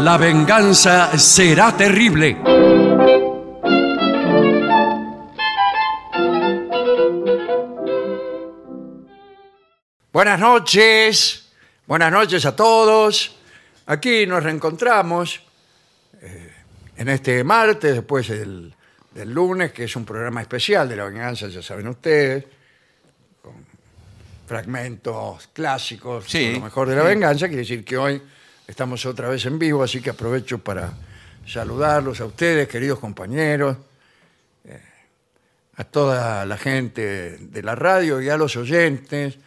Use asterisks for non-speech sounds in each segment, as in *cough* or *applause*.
La venganza será terrible. Buenas noches, buenas noches a todos. Aquí nos reencontramos eh, en este martes, después del, del lunes, que es un programa especial de la venganza, ya saben ustedes, con fragmentos clásicos, Sí, lo mejor de la venganza. Quiere decir que hoy estamos otra vez en vivo, así que aprovecho para saludarlos a ustedes, queridos compañeros, eh, a toda la gente de la radio y a los oyentes,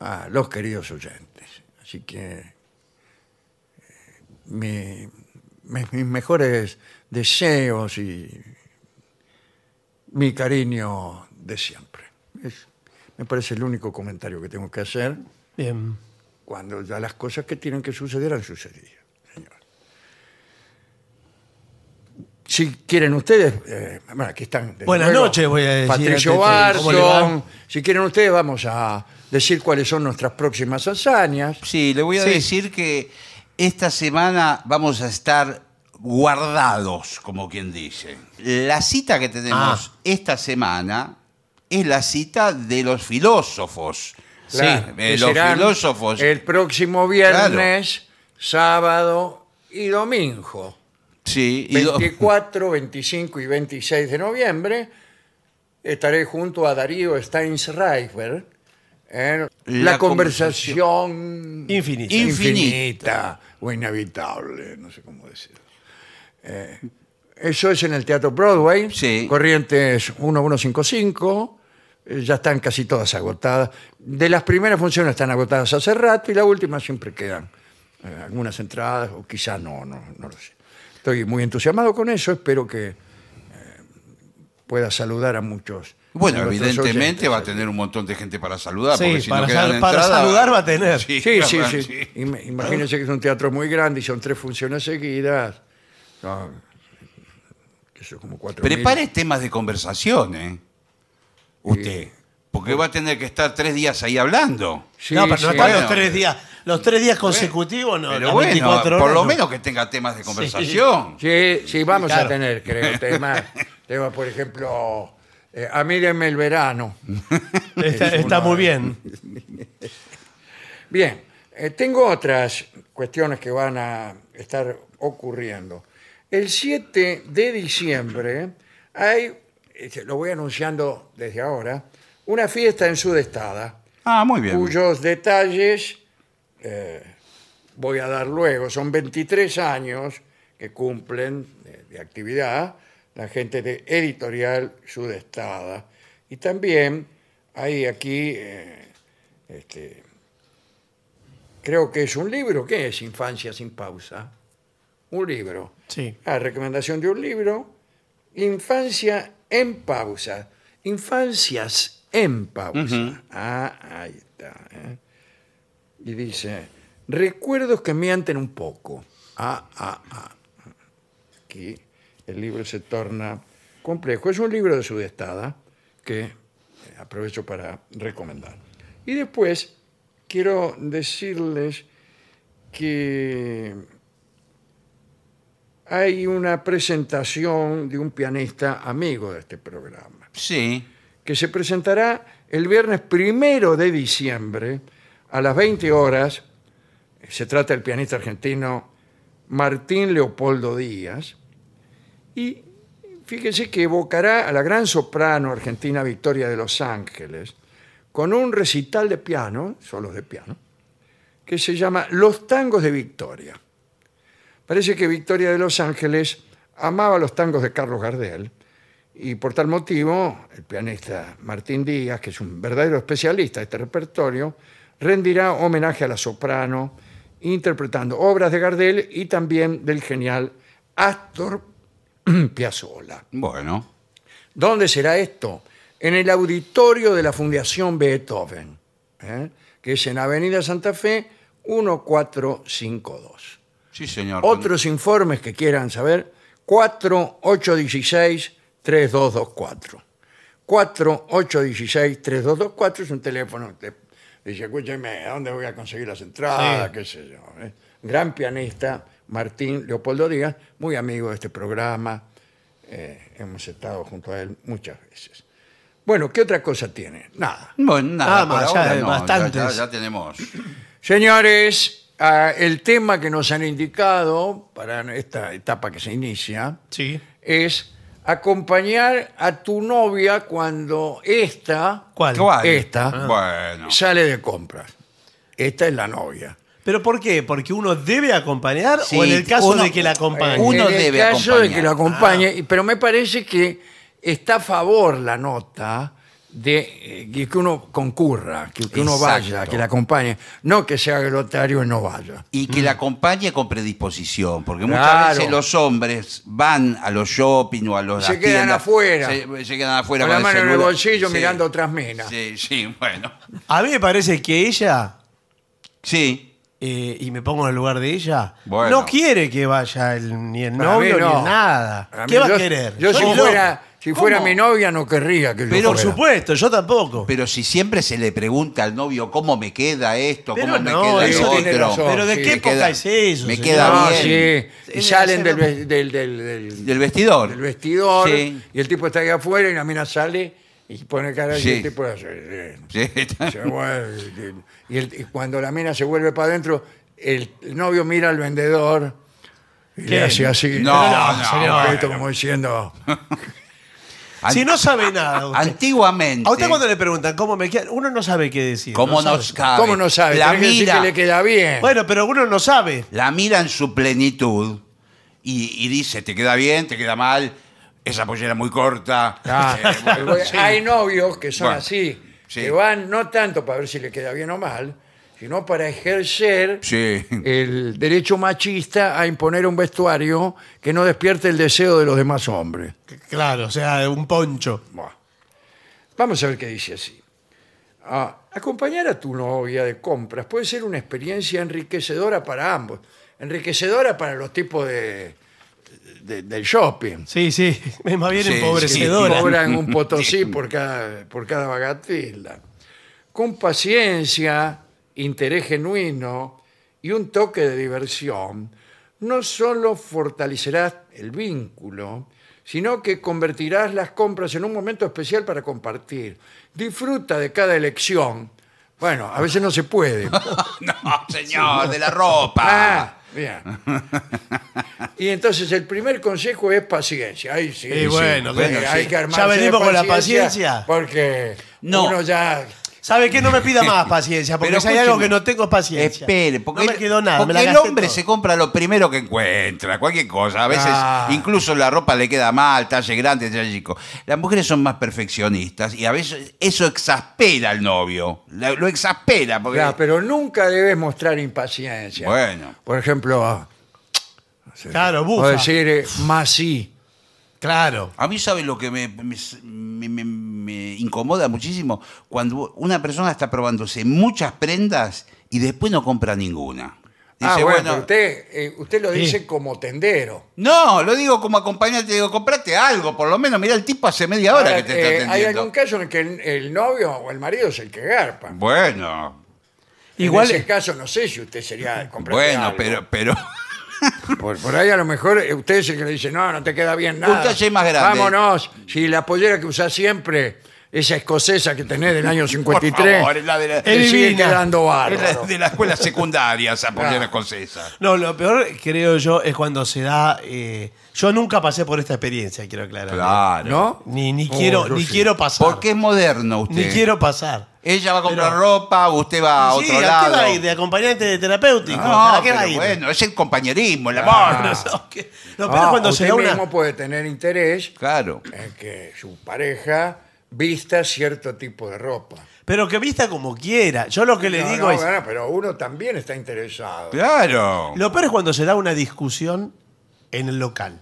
a los queridos oyentes. Así que eh, mi- mis mejores deseos y mi cariño de siempre. Es- me parece el único comentario que tengo que hacer Bien. Cuando ya las cosas que tienen que suceder han sucedido, señor. Si quieren ustedes, eh, bueno, aquí están. Buenas luego, noches, voy a decir Patricio antes de- ¿cómo le va? Barton. Si quieren ustedes, vamos a decir cuáles son nuestras próximas hazañas. Sí, le voy a Sí. decir que esta semana vamos a estar guardados, como quien dice. La cita que tenemos Ah. esta semana es la cita de los filósofos. Claro, sí, eh, los filósofos. El próximo viernes, sábado y domingo. sí, y do- 24, 25 y 26 de noviembre estaré junto a Darío Steinsreifer en la, La conversación Infinita. infinita o inevitable, no sé cómo decirlo. Eh, eso es en el Teatro Broadway, Sí. Corrientes 1155, eh, ya están casi todas agotadas. De las primeras funciones están agotadas hace rato y la última siempre quedan eh, algunas entradas o quizá no, no, no lo sé. Estoy muy entusiasmado con eso, espero que eh, pueda saludar a muchos. bueno, evidentemente oyentes va a tener un montón de gente para saludar. Sí, porque si para no quedan sal- para entradas- saludar va a tener. Sí, sí, sí. sí. Im- Imagínense que es un teatro muy grande y son tres funciones seguidas. Sé yo, como cuatro mil. Prepare temas de conversación, ¿eh? Usted. Porque va a tener que estar tres días ahí hablando. Sí, no, pero no sí. están Bueno. los tres días. Los tres días consecutivos, no. Pero las bueno, 24 por lo no. menos que tenga temas de conversación. Sí, sí, vamos a tener, creo, *laughs* temas. temas, por ejemplo, eh, amírenme el verano. *laughs* Está, Es está muy bien. *laughs* Bien, eh, tengo otras cuestiones que van a estar ocurriendo. El 7 de diciembre hay, eh, lo voy anunciando desde ahora, una fiesta en Sudestada. Ah, muy bien. cuyos detalles eh, voy a dar luego. Son 23 años que cumplen de, de actividad la gente de Editorial Sudestada. Y también hay aquí, eh, este, creo que es un libro. ¿Qué es Infancia sin pausa? Un libro. Sí. Ah, recomendación de un libro. Infancia en pausa. Infancias en pausa. Ujú. Ah, ahí está. ¿eh? Y dice, recuerdos que mienten un poco. Ah, ah, ah. Aquí el libro se torna complejo. Es un libro de Sudestada que aprovecho para recomendar. Y después quiero decirles que hay una presentación de un pianista amigo de este programa, Sí. que se presentará el viernes primero de diciembre a las 20 horas. Se trata del pianista argentino Martín Leopoldo Díaz. Y fíjense que evocará a la gran soprano argentina Victoria de Los Ángeles con un recital de piano, solos de piano, que se llama Los tangos de Victoria. Parece que Victoria de Los Ángeles amaba los tangos de Carlos Gardel y por tal motivo el pianista Martín Díaz, que es un verdadero especialista de este repertorio, rendirá homenaje a la soprano interpretando obras de Gardel y también del genial Astor *clears throat* Piazzolla. Bueno. ¿Dónde será esto? En el auditorio de la Fundación Beethoven, ¿eh? que es en Avenida Santa Fe 1452. Sí, señor. Otros informes que quieran saber, 4816-3224. 4816-3224 es un teléfono que Dice, escúcheme, ¿a dónde voy a conseguir las entradas? Sí. ¿Qué sé yo? eh? Gran pianista, Martín Leopoldo Díaz, muy amigo de este programa. eh, hemos estado junto a él muchas veces. Bueno, ¿qué otra cosa tiene? Nada. Bueno, nada, Nada por más, ahora ya, no, bastantes. Ya, ya tenemos. Señores, ah, el tema que nos han indicado para esta etapa que se inicia Sí. es acompañar a tu novia cuando esta ¿Cuál? ¿Cuál? Esta. Bueno. sale de compras. Esta es la novia. ¿Pero por qué? ¿Porque uno debe acompañar Sí, o en el caso uno- de que la acompañe? Uno en el debe caso de acompañar. que lo acompañe, y- pero me parece que está a favor la nota de eh, que uno concurra, que, que uno Exacto. vaya, que la acompañe, no que sea glotario y no vaya. Y que la acompañe con predisposición, porque muchas veces los hombres van a los shopping o a los Se las quedan tiendas, afuera. Se, se quedan afuera Con la mano en el celular. bolsillo Sí. mirando otras minas. Sí, sí, bueno. A mí me parece que ella, Sí. eh, y me pongo en el lugar de ella, Bueno. no quiere que vaya el- ni el Para novio no. ni el nada. Para ¿Qué va yo- a querer? Yo si Soy fuera, si fuera mi novia no querría que yo Pero Por fuera. supuesto, yo tampoco. Pero si siempre se le pregunta al novio cómo me queda esto, Pero cómo me queda eso lo tiene otro. razón. Pero ¿de sí, qué me época queda- es eso? me señor? queda bien. sí. Y salen del, hacerlo- ve- del, del- del- Del vestidor. del vestidor Sí. y el tipo está ahí afuera y la mina sale y pone cara y Sí. el tipo hace, sí, Sí. se vuelve, y, el- y cuando la mina se vuelve para adentro el, el novio mira al vendedor y ¿Qué? le hace así No, no, bueno. como diciendo Si no sabe nada. usted. Antiguamente. A usted cuando le preguntan cómo me queda, uno no sabe qué decir. ¿Cómo no no sabe. sabe? ¿cómo no sabe? La Tenés que decir mira, que le queda bien Bueno, pero uno no sabe. la mira en su plenitud y, y dice, ¿te queda bien? ¿Te queda mal? Esa pollera muy corta. Ah, *laughs* Eh, bueno, porque sí. Hay novios que son Bueno, así, sí. que van no tanto para ver si le queda bien o mal, sino para ejercer Sí. el derecho machista a imponer un vestuario que no despierte el deseo de los demás hombres. Claro, o sea, un poncho. Buah. Vamos a ver qué dice así. Ah, acompañar a tu novia de compras puede ser una experiencia enriquecedora para ambos. Enriquecedora para los tipos de, de- del shopping. Sí, sí, *laughs* es más bien Sí, empobrecedora. sí. Cobran un *laughs* potosí por cada, por cada bagatela. Con paciencia, interés genuino y un toque de diversión, no solo fortalecerás el vínculo, sino que convertirás las compras en un momento especial para compartir. Disfruta de cada elección. Bueno, a veces no se puede. *laughs* No, señor, de la ropa. Ah, bien. Y entonces el primer consejo es paciencia. Ahí sí, Y sí. bueno, bueno, hay sí. que armarse Ya venimos de con la paciencia. Porque No. uno ya... ¿Sabe qué? No me pida más *laughs* paciencia, porque Pero si hay algo escúcheme. que no tengo es paciencia. Espere, porque, no me el- quedó nada. me porque la el gasté hombre todo. se compra lo primero que encuentra, cualquier cosa. A veces Ah. incluso la ropa le queda mal, talle grande, talle chico. Las mujeres son más perfeccionistas y a veces eso exaspera al novio. La- Lo exaspera porque... Claro, pero nunca debes mostrar impaciencia. Bueno. Por ejemplo, Claro, o bufa. decir eh, más sí. Claro. A mí, ¿sabe lo que me, me- me- me- me incomoda muchísimo? Cuando una persona está probándose muchas prendas y después no compra ninguna. Dice, ah, bueno, usted, eh, usted lo Sí. dice como tendero. no, lo digo como acompañante, digo, comprate algo, por lo menos, mira, el tipo hace media hora Ahora, que te eh, está hay atendiendo. algún caso en el que el, el novio o el marido es el que garpa. Bueno, Igual, en ese caso no sé si usted sería el bueno, algo. pero, pero Por, por ahí a lo mejor eh, usted es el que le dice, no, no te queda bien nada. Un talle más grande. Vámonos. Si la pollera que usás siempre, esa escocesa que tenés del año *laughs* por 53, favor, es la de la, te Es sigue divina. quedando es la bárbaro. de la escuela secundaria, esa pollera Claro. escocesa. no, lo peor, creo yo, es cuando se da. eh, yo nunca pasé por esta experiencia, quiero aclarar. Claro. ¿No? Ni, ni Oh, quiero, yo ni sí. quiero pasar. Porque es moderno usted. Ni quiero pasar. Ella va a comprar Pero- ropa, usted va a Sí, otro ¿a qué lado. va a ir? ¿De acompañante de terapéutico? No, ¿A qué va a pero ir? bueno, es el compañerismo, el Ah. amor. *laughs* No, que- lo peor es Ah, cuando usted se da una. mismo puede tener interés Claro. en que su pareja vista cierto tipo de ropa. Pero que vista como quiera. Yo lo que le No, digo no, es. bueno, pero uno también está interesado. Claro. Lo peor es cuando se da una discusión en el local.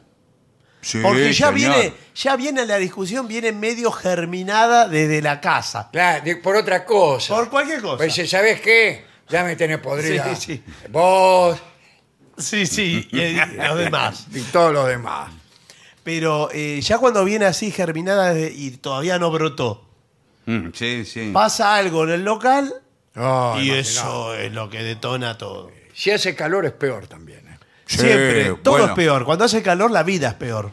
Sí, Porque ya señor. viene, ya viene la discusión, viene medio germinada desde la casa. Claro, de- por otra cosa. Por cualquier cosa. Pues dice, ¿sabes qué? Ya me tenés podrida. Sí, sí. Vos Sí, sí, y, y los demás. *laughs* y todos los demás. Pero eh, ya cuando viene así germinada desde- y todavía no brotó, Mm, sí, sí. pasa algo en el local y eso es lo que detona todo. Si hace calor es peor también. Siempre, todo bueno. es peor. Cuando hace calor, la vida es peor.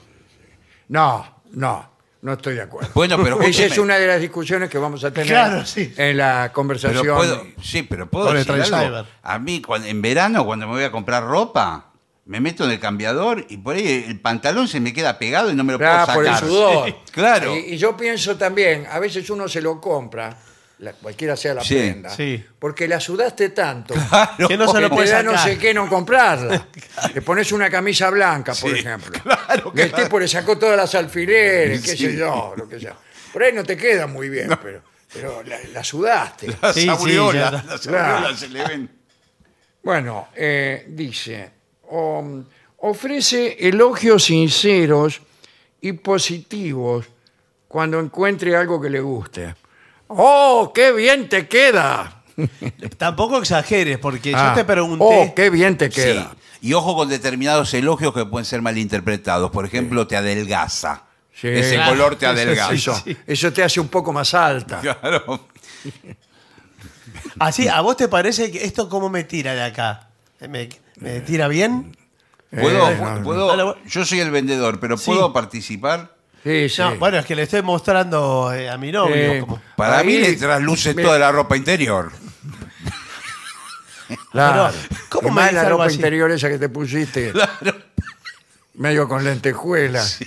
No, no, no estoy de acuerdo. Bueno, pero Esa es escúcheme. una de las discusiones que vamos a tener Claro, sí. en la Pero conversación. puedo, sí, pero puedo Con el decir algo. A mí, cuando- en verano, cuando me voy a comprar ropa, me meto en el cambiador y por ahí el pantalón se me queda pegado y no me lo Ah, puedo por el sacar. sudor. *laughs* Claro. Y, y yo pienso también, a veces uno se lo compra, la- cualquiera sea la Sí, prenda, sí. porque la sudaste tanto *laughs* Claro. Que no se lo que puede te da no sacar. sé qué no comprarla. *laughs* Le pones una camisa blanca, por Sí, ejemplo. claro, Y el claro. tipo le sacó todas las alfileres, qué Sí. sé yo, lo que sea. Por ahí no te queda muy bien, pero, pero la, la sudaste. Las Sí, sí, aureolas, ya- las Claro. aureolas se le ven. Bueno, eh, dice, um, ofrece elogios sinceros y positivos cuando encuentre algo que le guste. ¡Oh, qué bien te queda! *laughs* Tampoco exageres, porque Ah, yo te pregunté. ¡Oh, qué bien te Sí. queda! Y ojo con determinados elogios que pueden ser malinterpretados. Por ejemplo, te adelgaza. Sí. Ese Claro. color te Eso adelgaza. Eso, eso te hace un poco más alta. Claro. *laughs* Así, ¿a vos te parece que esto cómo me tira de acá? ¿Me, me tira bien? ¿Puedo, Eh, no, puedo- yo soy el vendedor, pero Sí. ¿puedo participar? Sí, sí. No, bueno, es que le estoy mostrando eh, a mi novio. Eh, como- Para Ahí- mí le trasluce me- toda la ropa interior. *laughs* Claro. Pero, ¿cómo Y me más dice la algo ropa así? interior esa que te pusiste, *laughs* medio con lentejuelas.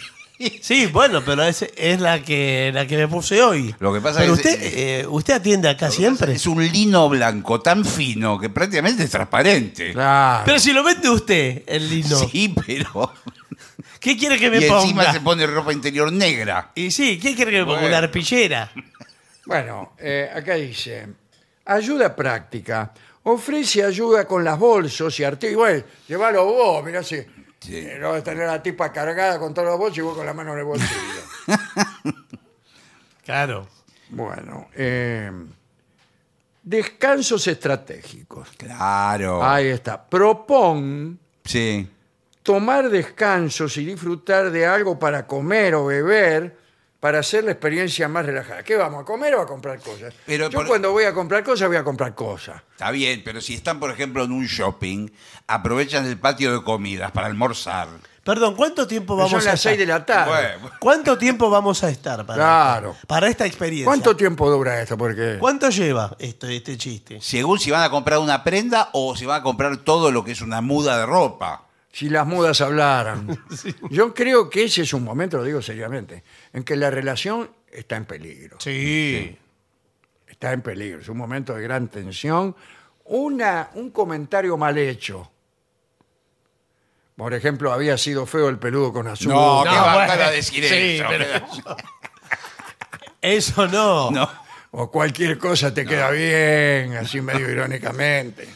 Sí, bueno, pero es, es la que la que me puse hoy. Lo que pasa pero es- usted, eh, usted atiende acá siempre. Es un lino blanco tan fino que prácticamente es transparente. Claro. Pero si lo vende usted, el lino. Sí, pero. ¿Qué quiere que me y encima ponga? se pone ropa interior negra. Y sí, ¿qué quiere que me ponga? Bueno. Una arpillera. *laughs* Bueno, eh, acá dice, ayuda práctica. Ofrece ayuda con las bolsos y artículos. Bueno, llévalo vos, mirá si... Sí. eh, no vas a tener a la tipa cargada con todos los bolsos y vos con la mano en el bolsillo. *laughs* Claro. bueno, eh, descansos estratégicos. Claro. Ahí está. Propon Sí. Tomar descansos y disfrutar de algo para comer o beber para hacer la experiencia más relajada. ¿Qué vamos a comer o a comprar cosas? Pero Yo por- cuando voy a comprar cosas voy a comprar cosas. Está bien, pero si están, por ejemplo, en un shopping, aprovechan el patio de comidas para almorzar. Perdón, ¿cuánto tiempo vamos Son a las estar? 6 de la tarde. Bueno, ¿Cuánto tiempo vamos a estar para, Claro. para esta experiencia? ¿Cuánto tiempo dura esto? Porque ¿Cuánto lleva esto, este chiste? según si van a comprar una prenda o si van a comprar todo lo que es una muda de ropa. Si las mudas hablaran. *laughs* Yo creo que ese es un momento, lo digo seriamente, en que la relación está en peligro. Sí. Está en peligro. Es un momento de gran tensión. Una, un comentario mal hecho. Por ejemplo, había sido feo el peludo con azul. No, No, ¿qué va bueno, a decir sí, eso? pero- Eso no. No. O cualquier cosa te queda bien, así medio irónicamente.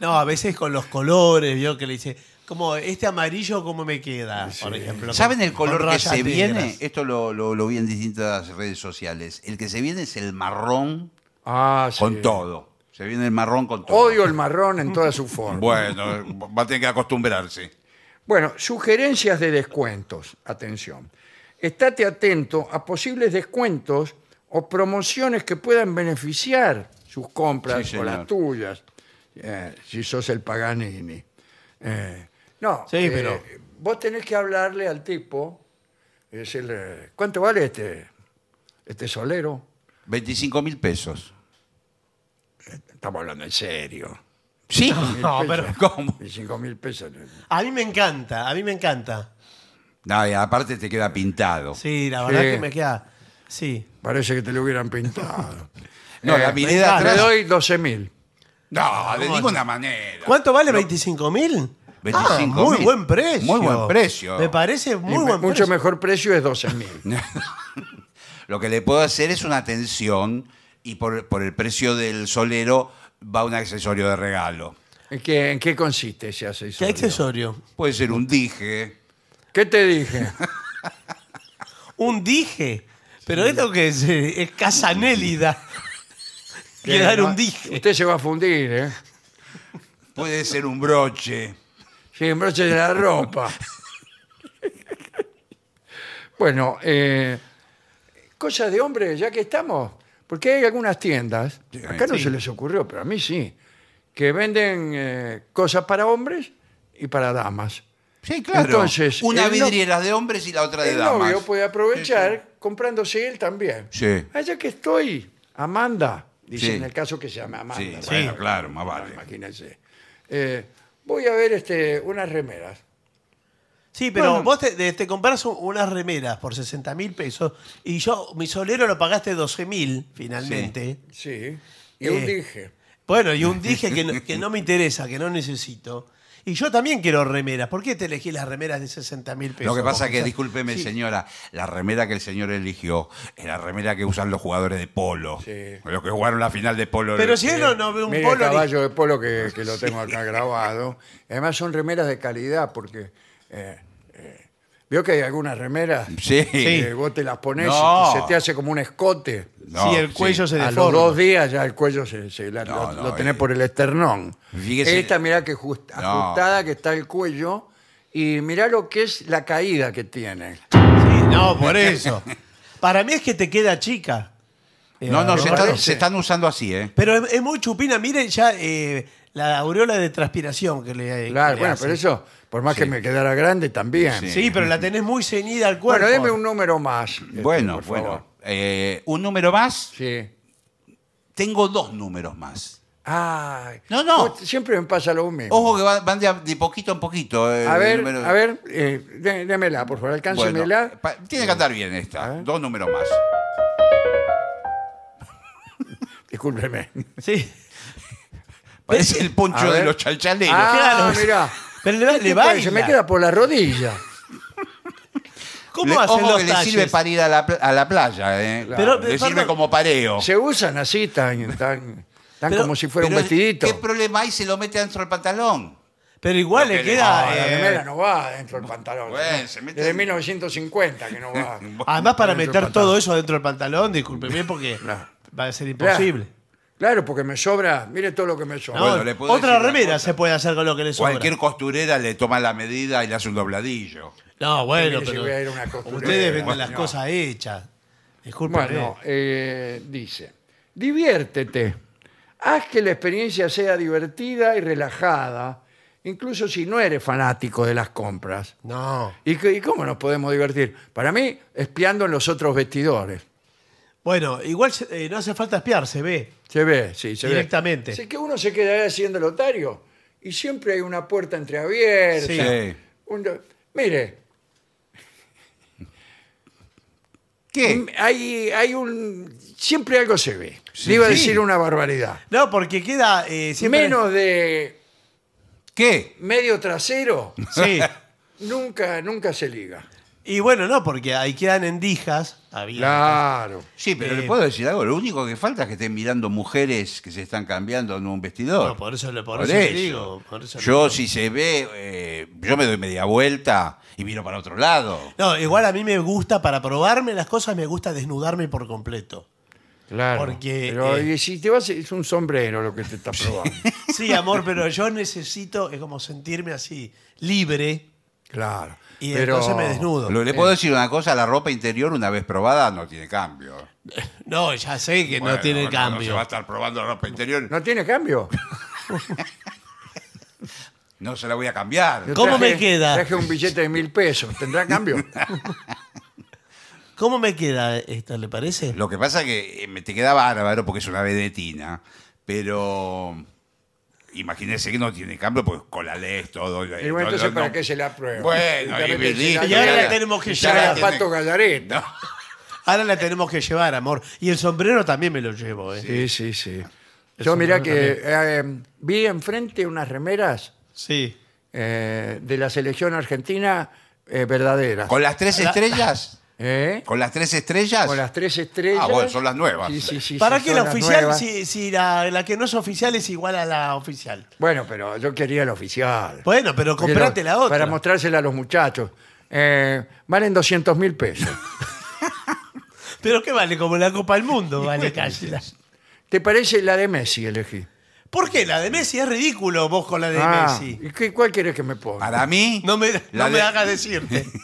No, a veces con los colores, vio que le dice, como este amarillo, ¿cómo me queda? Por ejemplo. ¿Saben el color que se viene? negras. Esto lo, lo- lo vi en distintas redes sociales. El que se viene es el marrón Ah, sí. con todo. Se viene el marrón con todo. Odio el marrón en toda su forma. Bueno, va a tener que acostumbrarse. Bueno, sugerencias de descuentos. Atención. Estate atento a posibles descuentos o promociones que puedan beneficiar sus compras Sí, o las tuyas, eh, si sos el Paganini. Eh, no, Sí, eh, pero- vos tenés que hablarle al tipo y decirle, ¿cuánto vale este, este solero? 25 mil pesos. Estamos hablando en serio. Sí. No, Mil pero pesos. ¿Cómo? 25 mil pesos. a mí me encanta, a mí me encanta. No, y aparte te queda pintado. Sí, la verdad Sí. que me queda. Sí. Parece que te lo hubieran pintado. *laughs* No, Eh, la miré de atrás. doy 12 mil. No, de ninguna manera. ¿Cuánto vale? ¿25 mil? 25.000. muy buen precio. Muy buen precio. Me parece muy me- buen mucho precio. mejor precio es 12 mil. *laughs* Lo que le puedo hacer es una atención y por, por el precio del solero va un accesorio de regalo. ¿En qué, en qué consiste ese ¿Qué accesorio? accesorio? Puede ser un dije. ¿Qué te dije? *laughs* Un dije. Pero esto que es, eh, es Casanélida. Quiere dar no, un dije. Usted se va a fundir, ¿eh? Puede ser un broche. Sí, en broche de la ropa. bueno, eh, cosas de hombre, ya que estamos, Porque hay algunas tiendas, acá no Sí. se les ocurrió, pero a mí sí, que venden eh, cosas para hombres y para damas. Sí, claro. Entonces, Una el no- vidriera de hombres y la otra de El damas. novio puede aprovechar comprándose él también. Sí. Allá que estoy, Amanda, dice Sí. en el caso que se llama Amanda. Sí, ¿no? bueno, claro, más vale. Imagínense. Eh, voy a ver este, unas remeras. Sí, pero Bueno. vos te, de- te compras un- unas remeras por 60 mil pesos y yo, mi solero lo pagaste 12 mil finalmente. Sí. Y un Eh, dije. Bueno, y un dije que no, que no me interesa, que no necesito. Y yo también quiero remeras. ¿Por qué te elegí las remeras de 60 mil pesos? Lo que pasa vos? que, discúlpeme, sí. señora, la remera que el señor eligió era la remera que usan los jugadores de polo. Sí. Los que jugaron la final de polo. Pero de- si él no, no ve un Mire el polo. ni- caballo de polo que, que lo *laughs* tengo acá grabado. Además son remeras de calidad porque... eh, Veo que hay algunas remeras Sí. que vos te las pones No. y se te hace como un escote. No, sí, el cuello se A los deforma. dos días ya el cuello se, se la- No, lo, no, lo tenés eh. por el esternón. Fíjese- Esta mirá que just- No. ajustada que está el cuello y mirá lo que es la caída que tiene. Sí, no, por eso. *laughs* Para mí es que te queda chica. Eh, No, no, se, parece. se están usando así, ¿eh? Pero es, es muy chupina. Miren ya eh, la aureola de transpiración que le Claro, que le bueno, hace. pero eso, por más que me quedara grande, también. Sí. Sí, pero la tenés muy ceñida al cuerpo. Bueno, deme un número más. este, Bueno, por favor. bueno. Eh, un número más. Sí. Tengo dos números más. Ay. No, no. Vos- Siempre me pasa lo mismo. Ojo que van, van de, a- de poquito en poquito. eh, a ver, número- a ver, eh, dé- démela, por favor, Bueno, alcáncemela. pa- tiene que andar bien A esta. ver. Dos números más. *laughs* Discúlpeme. Sí. Parece el poncho de los chalchaleros. Ah, Claro. mirá. Pero le, ¿Qué le te baila. parece? Me queda por la rodilla. *laughs* ¿Cómo Le- hacen ojo los que le talles? sirve para ir a la, pla- a la playa, ¿eh? Pero, le perdón. sirve como pareo. Se usan así, tan, tan, tan Pero- como si fuera un Pero, vestidito. ¿Qué problema hay? Se lo mete dentro del pantalón. Pero igual Lo le que le- queda. Ah, la eh, remera no va dentro del pantalón. Bueno, ¿no? se mete Desde en- 1950 que no va. *laughs* Además, para dentro del meter pantalón. todo eso dentro del pantalón, discúlpeme, porque Claro. va a ser imposible. Claro, porque me sobra, mire todo lo que me sobra. No, Bueno, le puedo otra decir una remera cosa. se puede hacer con lo que le sobra. Cualquier costurera le toma la medida y le hace un dobladillo. No, bueno, Mire si pero voy a ir a una costurera. ustedes venden Bueno, las no. cosas hechas. Discúlpeme. Bueno, eh, dice, diviértete, haz que la experiencia sea divertida y relajada, incluso si no eres fanático de las compras. No. ¿Y, qué- y cómo nos podemos divertir? Para mí, espiando en los otros vestidores. Bueno, igual eh, no hace falta espiar, se ve. Se ve, sí, se Directamente. ve. Así que uno se queda ahí haciendo el otario y siempre hay una puerta entreabierta. Sí. Un- mire, ¿Qué? hay, hay un... Siempre algo se ve. Sí. Le iba a Sí. decir una barbaridad. No, porque queda eh, siempre. Menos de ¿Qué? medio trasero, Sí. *laughs* nunca, nunca se liga. Y bueno, no, porque ahí quedan endijas. Abiertas. Claro. Sí, pero Eh, le puedo decir algo. Lo único que falta es que estén mirando mujeres que se están cambiando en un vestidor. No, por eso, le- por Por eso le digo. por eso le Yo, digo. si se ve, eh, yo me doy media vuelta y miro para otro lado. No, igual a mí me gusta, para probarme las cosas, me gusta desnudarme por completo. Claro. Porque, Pero eh, si te vas, es un sombrero lo que te está probando. *laughs* Sí, amor, pero yo necesito, es como sentirme así, libre. claro. Y Pero- entonces me desnudo. Lo- le puedo decir una cosa, la ropa interior una vez probada no tiene cambio. *laughs* No, ya sé que Bueno, no tiene No se cambio. va a estar probando la ropa interior. ¿No tiene cambio? *laughs* No se la voy a cambiar. Yo ¿Cómo me queda? Traje un billete de mil pesos. ¿Tendrá cambio? *laughs* ¿Cómo me queda esto, le parece? Lo que pasa es que eh, me te queda bárbaro porque es una vedetina, pero imagínese que no tiene cambio porque con la ley todo. Y bueno, entonces, ¿para qué se la prueba? Bueno, y Y ahora la tenemos que llevar. Pato Gallareta. *laughs* Ahora la tenemos que llevar, amor. Y el sombrero también me lo llevo, ¿eh? Sí, sí, sí. Yo mirá que eh, vi enfrente unas remeras Sí. eh, de la selección argentina eh, verdaderas. ¿Con las tres La- estrellas? *laughs* ¿Eh? ¿Con las tres estrellas? Con las tres estrellas. Ah, bueno, son las nuevas. Sí, sí, sí, ¿Para sí, qué son la las oficial nuevas. si, si la, la que no es oficial es igual a la oficial? Bueno, pero yo quería la oficial. Bueno, pero comprate la otra. Para mostrársela a los muchachos. Eh, valen 200 mil pesos. *laughs* ¿Pero qué vale? Como la Copa del Mundo, vale casi. la- ¿Te parece la de Messi elegí? ¿Por qué? La de Messi es ridículo vos con la de Ah, Messi. ¿y qué, cuál quieres que me ponga? Para mí, No me, la no me de- hagas decirte. *laughs*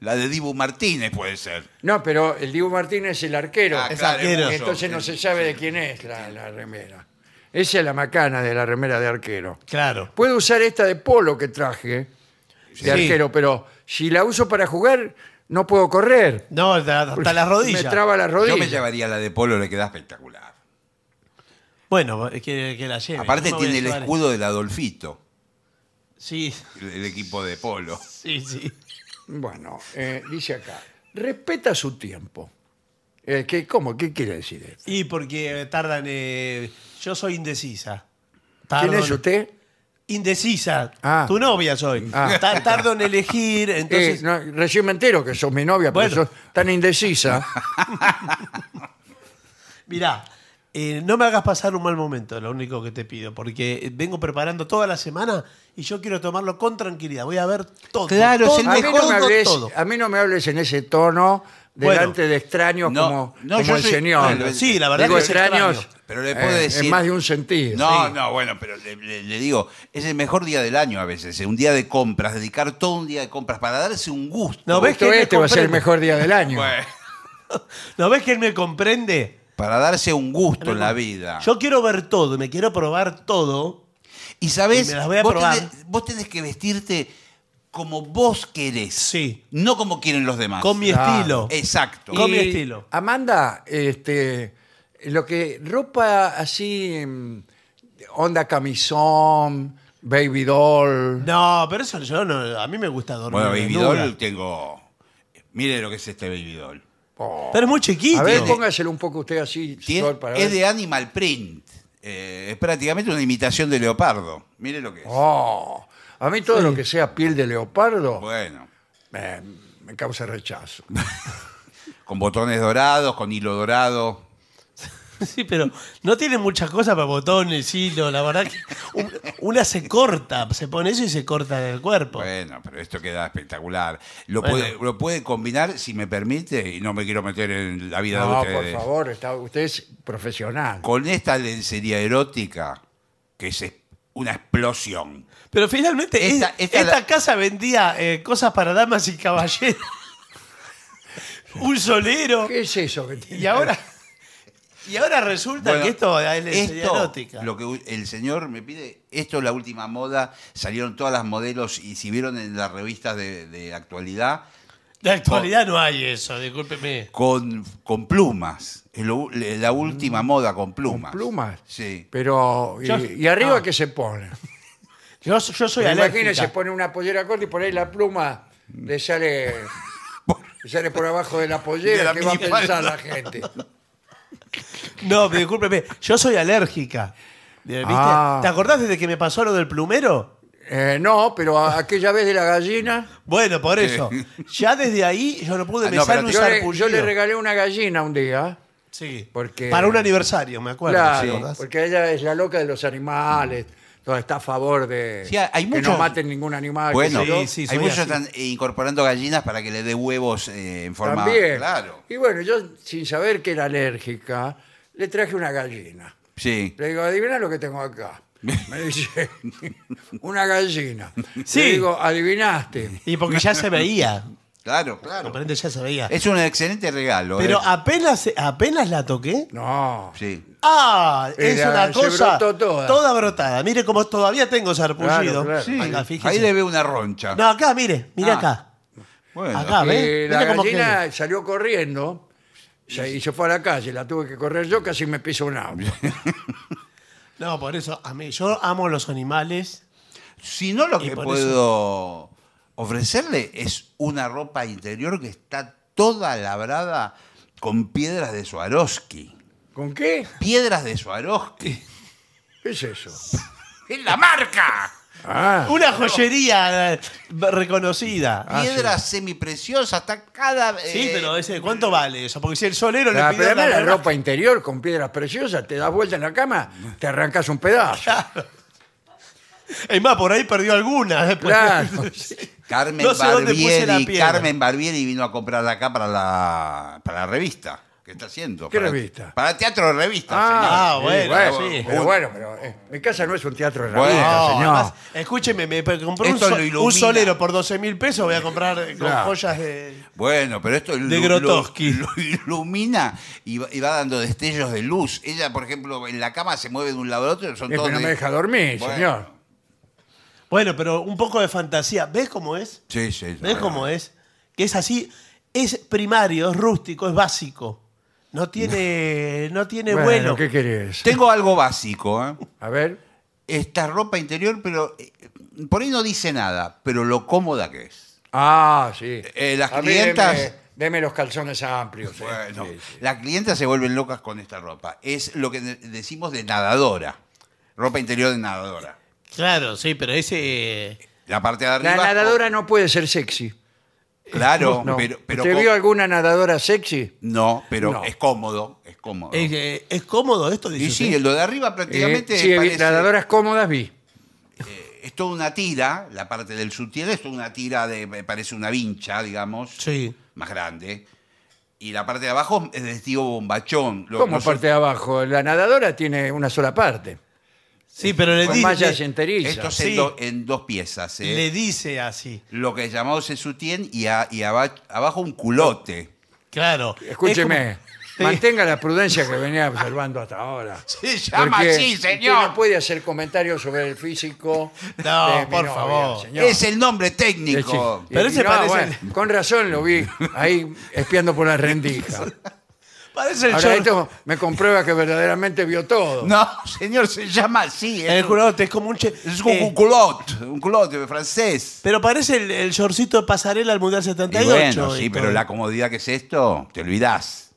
La de Dibu Martínez puede ser. No, pero el Dibu Martínez es el arquero. Ah, Es claro, arquero. mucho. Entonces no se sabe de quién es la, la remera. Esa es la macana de la remera de arquero. Claro. Puedo usar esta de polo que traje de Sí. arquero, pero si la uso para jugar, no puedo correr. No, hasta, hasta las Me rodillas. traba la rodilla. Yo me llevaría la de Polo, le queda espectacular. Bueno, es que, que la lleve. Aparte No me voy a tiene el llevar- escudo del Adolfito, Sí, el, el equipo de Polo. sí, sí. Bueno, eh, dice acá, respeta su tiempo. Eh, ¿qué, ¿Cómo? ¿Qué quiere decir esto? Y porque tardan. eh, yo soy indecisa. ¿Quién es en- usted? Indecisa. Ah. Tu novia soy. Ah. Ta- Tardo en elegir, Eh, entonces. no, recién me entero que sos mi novia, pero sos tan indecisa. *laughs* Mirá, eh, no me hagas pasar un mal momento, lo único que te pido, porque vengo preparando toda la semana y yo quiero tomarlo con tranquilidad. Voy a ver todo. Claro, es todo, el A mí, mejor no me hables, todo. a mí no me hables en ese tono delante de extraños No, como, no, como yo el soy- señor. sí, la verdad Digo que es extraños extraño. Pero le puedo eh, decir- en más de un sentido. No, sí. no, bueno, pero le, le- le digo, es el mejor día del año a veces, eh, un día de compras, dedicar todo un día de compras para darse un gusto. No, ¿ves que este va a ser el mejor día del año. Bueno, *laughs* ¿No ves que él me comprende? Para darse un gusto en la vida. Yo quiero ver todo, me quiero probar todo. y sabes, y me las voy a vos, probar. tenés, vos tenés que vestirte como vos querés, Sí. no como quieren los demás. Con mi Claro. estilo. Exacto. Con mi estilo. Amanda, este, lo que ropa así, mm, onda camisón, baby doll. No, pero eso yo no. A mí me gusta dormir. Bueno, Baby desnuda. Doll tengo... Mire lo que es este Baby Doll. Pero es muy chiquito. A ver, póngaselo un poco usted así, Tiene- Sol, para es ver. de Animal Print. Eh, es prácticamente una imitación de leopardo. Mire lo que es. Oh, a mí todo lo que sea piel de leopardo Bueno, me, me causa rechazo. *laughs* con botones dorados, con hilo dorado. *laughs* Sí, pero no tiene muchas cosas para botones, hilo. La verdad que un- una se corta, se pone eso y se corta el cuerpo. Bueno, pero esto queda espectacular. Lo, Bueno. puede, lo puede combinar, si me permite, y no me quiero meter en la vida de No, por ustedes. favor, está, usted es profesional. Con esta lencería erótica, que es una explosión. Pero finalmente Esta- es- esta esta, la- casa vendía eh, cosas para damas y caballeros. *laughs* Un solero. ¿Qué es eso que tiene? Y ahora, y ahora resulta Bueno, que esto es esto, erótica. lo que el señor me pide, esto es la última moda, salieron todas las modelos y si vieron en las revistas de, de actualidad, De actualidad no hay eso, discúlpeme. con, con plumas. Es lo- la última moda con plumas. Mm. ¿Con plumas? Sí. Pero, ¿y, Yo- y arriba no. qué se pone? *laughs* Yo, yo soy Imagínese, se pone una pollera corta y por ahí la pluma le sale, *laughs* le sale por abajo de la De pollera. la ¿Qué va a pensar la gente? *laughs* No, pero discúlpeme, yo soy alérgica. ¿Viste? Ah. ¿Te acordás desde que me pasó lo del plumero? Eh, no, pero a- aquella vez de la gallina, Bueno, por eso. Ya desde ahí yo no pude Ah, no, besar pero un yo le, sarpullido. yo le regalé una gallina un día. Sí. Porque- Para un aniversario, me acuerdo. Claro, ¿te acordás? porque ella es la loca de los animales, toda está a favor de Sí, hay que muchos- no maten ningún animal. Bueno, sé yo. Sí, sí, hay muchos así. están incorporando gallinas para que le dé huevos eh, en forma. También. Claro. Y bueno, yo sin saber que era alérgica, le traje una gallina. Sí. Le digo, adivina lo que tengo acá. *laughs* Me dice, una gallina. Sí. Le digo, adivinaste. Y porque ya se veía. Claro, claro. Comprende, ya se veía. Es un excelente regalo. Pero eh. apenas, apenas la toqué. No. Sí. Ah, es Era- una se cosa brotó toda. brotada. Mire como todavía tengo sarpullido. Claro, claro. Sí. Acá, fíjese. Ahí le ve una roncha. No, acá, mire, mire Ah. acá. Bueno. Acá, ¿ves? la Mire cómo gallina salió corriendo se- y se fue a la calle. La tuve que correr yo, casi me piso un auto. *laughs* No, por eso, a mí, yo amo los animales. Si no, lo Y que por puedo ofrecerle es una ropa interior que está toda labrada con piedras de Swarovski. ¿Con qué? Piedras de Swarovski. ¿Qué es eso? *laughs* ¡Es la marca! Ah, Una joyería eh, reconocida. Ah, Piedras semipreciosas, está cada. Sí, eh, pero ese, ¿cuánto vale eso? Porque si el solero la, le además la verdad- ropa interior con piedras preciosas, te das vuelta en la cama, te arrancas un pedazo. Es más, por ahí perdió alguna. después. Claro. *laughs* Carmen No sé la Barbieri. Carmen Barbieri vino a comprarla acá para la, para la revista. ¿Qué está haciendo? ¿Qué Para- revista? Para teatro de revista, Ah, sí, bueno, sí. Pero bueno, pero eh, mi casa no es un teatro de Bueno, revista, No, señor. además, escúcheme, me compré un, Esto so- lo un solero por 12 mil pesos, voy a comprar eh, con Claro. joyas de... Bueno, pero esto De lo- Grotowski. Lo, *laughs* lo ilumina y va, y va dando destellos de luz. Ella, por ejemplo, en la cama se mueve de un lado al otro. Son Es todos que no de- me deja dormir, Bueno. señor. Bueno, pero un poco de fantasía. ¿Ves cómo es? Sí, sí. ¿Ves cómo es? Que es así, es primario, es rústico, es básico. No tiene, no tiene Bueno, vuelo. ¿qué querés? Tengo algo básico, ¿eh? A ver. Esta ropa interior, pero eh, por ahí no dice nada, pero lo cómoda que es. Ah, sí. Eh, las A mí clientas- Deme, deme los calzones amplios. eh. Bueno, Sí, sí. las clientas se vuelven locas con esta ropa. Es lo que de- decimos de nadadora. Ropa interior de nadadora. Claro, sí, pero ese... La parte de arriba. La nadadora no puede ser sexy. Claro, No. pero. pero ¿Usted co- vio alguna nadadora sexy? No, pero No. es cómodo. Es cómodo. Es, eh, ¿es cómodo esto, dice y sí, usted? lo de arriba prácticamente Eh, sí, parece- nadadoras cómodas vi. eh, es toda una tira, la parte del sutién es toda una tira de, me parece una vincha, digamos, Sí. más grande. Y la parte de abajo es de estilo bombachón. Lo- ¿Cómo no parte de abajo? La nadadora tiene una sola parte. Sí, pero le Con dice, mallas enterizas. Esto es Sí. en, do- en dos piezas. ¿eh? le dice así. Lo que llamamos es sutién y, a- y aba- abajo un culote. Claro. Escúcheme, Es como- *laughs* mantenga la prudencia que venía observando hasta ahora. *laughs* Se llama Porque así, usted señor. no puede hacer comentarios sobre el físico. No, de mi por novia, favor. señor. Es el nombre Sí, técnico. sí. Pero Y ese no, parece- bueno, con razón lo vi ahí espiando por la rendija. *laughs* Parece el Ahora short- esto me comprueba que verdaderamente vio todo. No, señor, se llama así. El Es, culote es como un... che- es un, eh, un culote, un culote francés. pero parece el, el shortcito de pasarela al Mundial Y 78. bueno, sí, y pero la comodidad que es esto, te olvidás.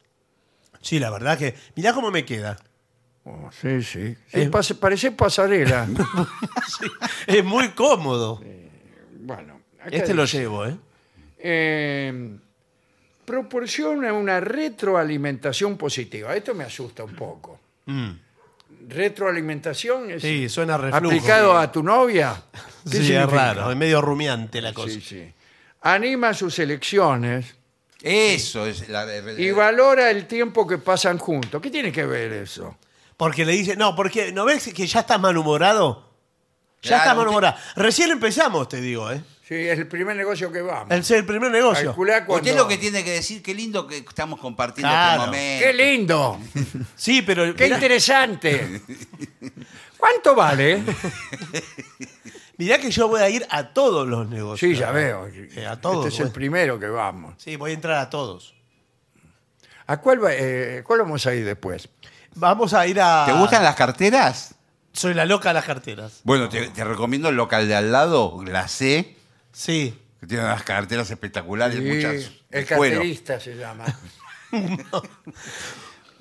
Sí, la verdad que... Mirá cómo me queda. Oh, sí, sí. Sí, pase- parece pasarela. *laughs* Sí, es muy cómodo. bueno, acá Este lo dice, llevo, ¿eh? eh, proporciona una retroalimentación positiva. Esto me asusta un poco. Retroalimentación es Mm. Sí, suena a reflujo. aplicado a tu novia. *laughs* ¿Qué Sí, es significa? raro, es medio rumiante la cosa. Sí, sí. Anima sus elecciones Eso es la. y valora el tiempo que pasan juntos. ¿Qué tiene que ver eso? Porque le dice, no, porque ¿no ves que ya estás malhumorado? Ya Claro, estás usted- malhumorado. Recién empezamos, te digo, ¿eh? Sí, es el primer negocio que vamos. El, el primer negocio. Calculá cuando- Usted lo que tiene que decir, qué lindo que estamos compartiendo Claro. este momento. ¡Qué lindo! Sí, pero ¡Qué mirá, interesante! ¿Cuánto vale? mirá que yo voy a ir a todos los negocios. Sí, ya veo. Eh, a todos, Este es el primero que vamos. Sí, voy a entrar a todos. ¿A cuál, va- eh, cuál vamos a ir después? Vamos a ir a... ¿Te gustan las carteras? Soy la loca de las carteras. Bueno, te, te recomiendo el local de al lado, Glacé, Sí. que tiene unas carteras espectaculares, Sí, muchas el de cuero. carterista se llama. *laughs*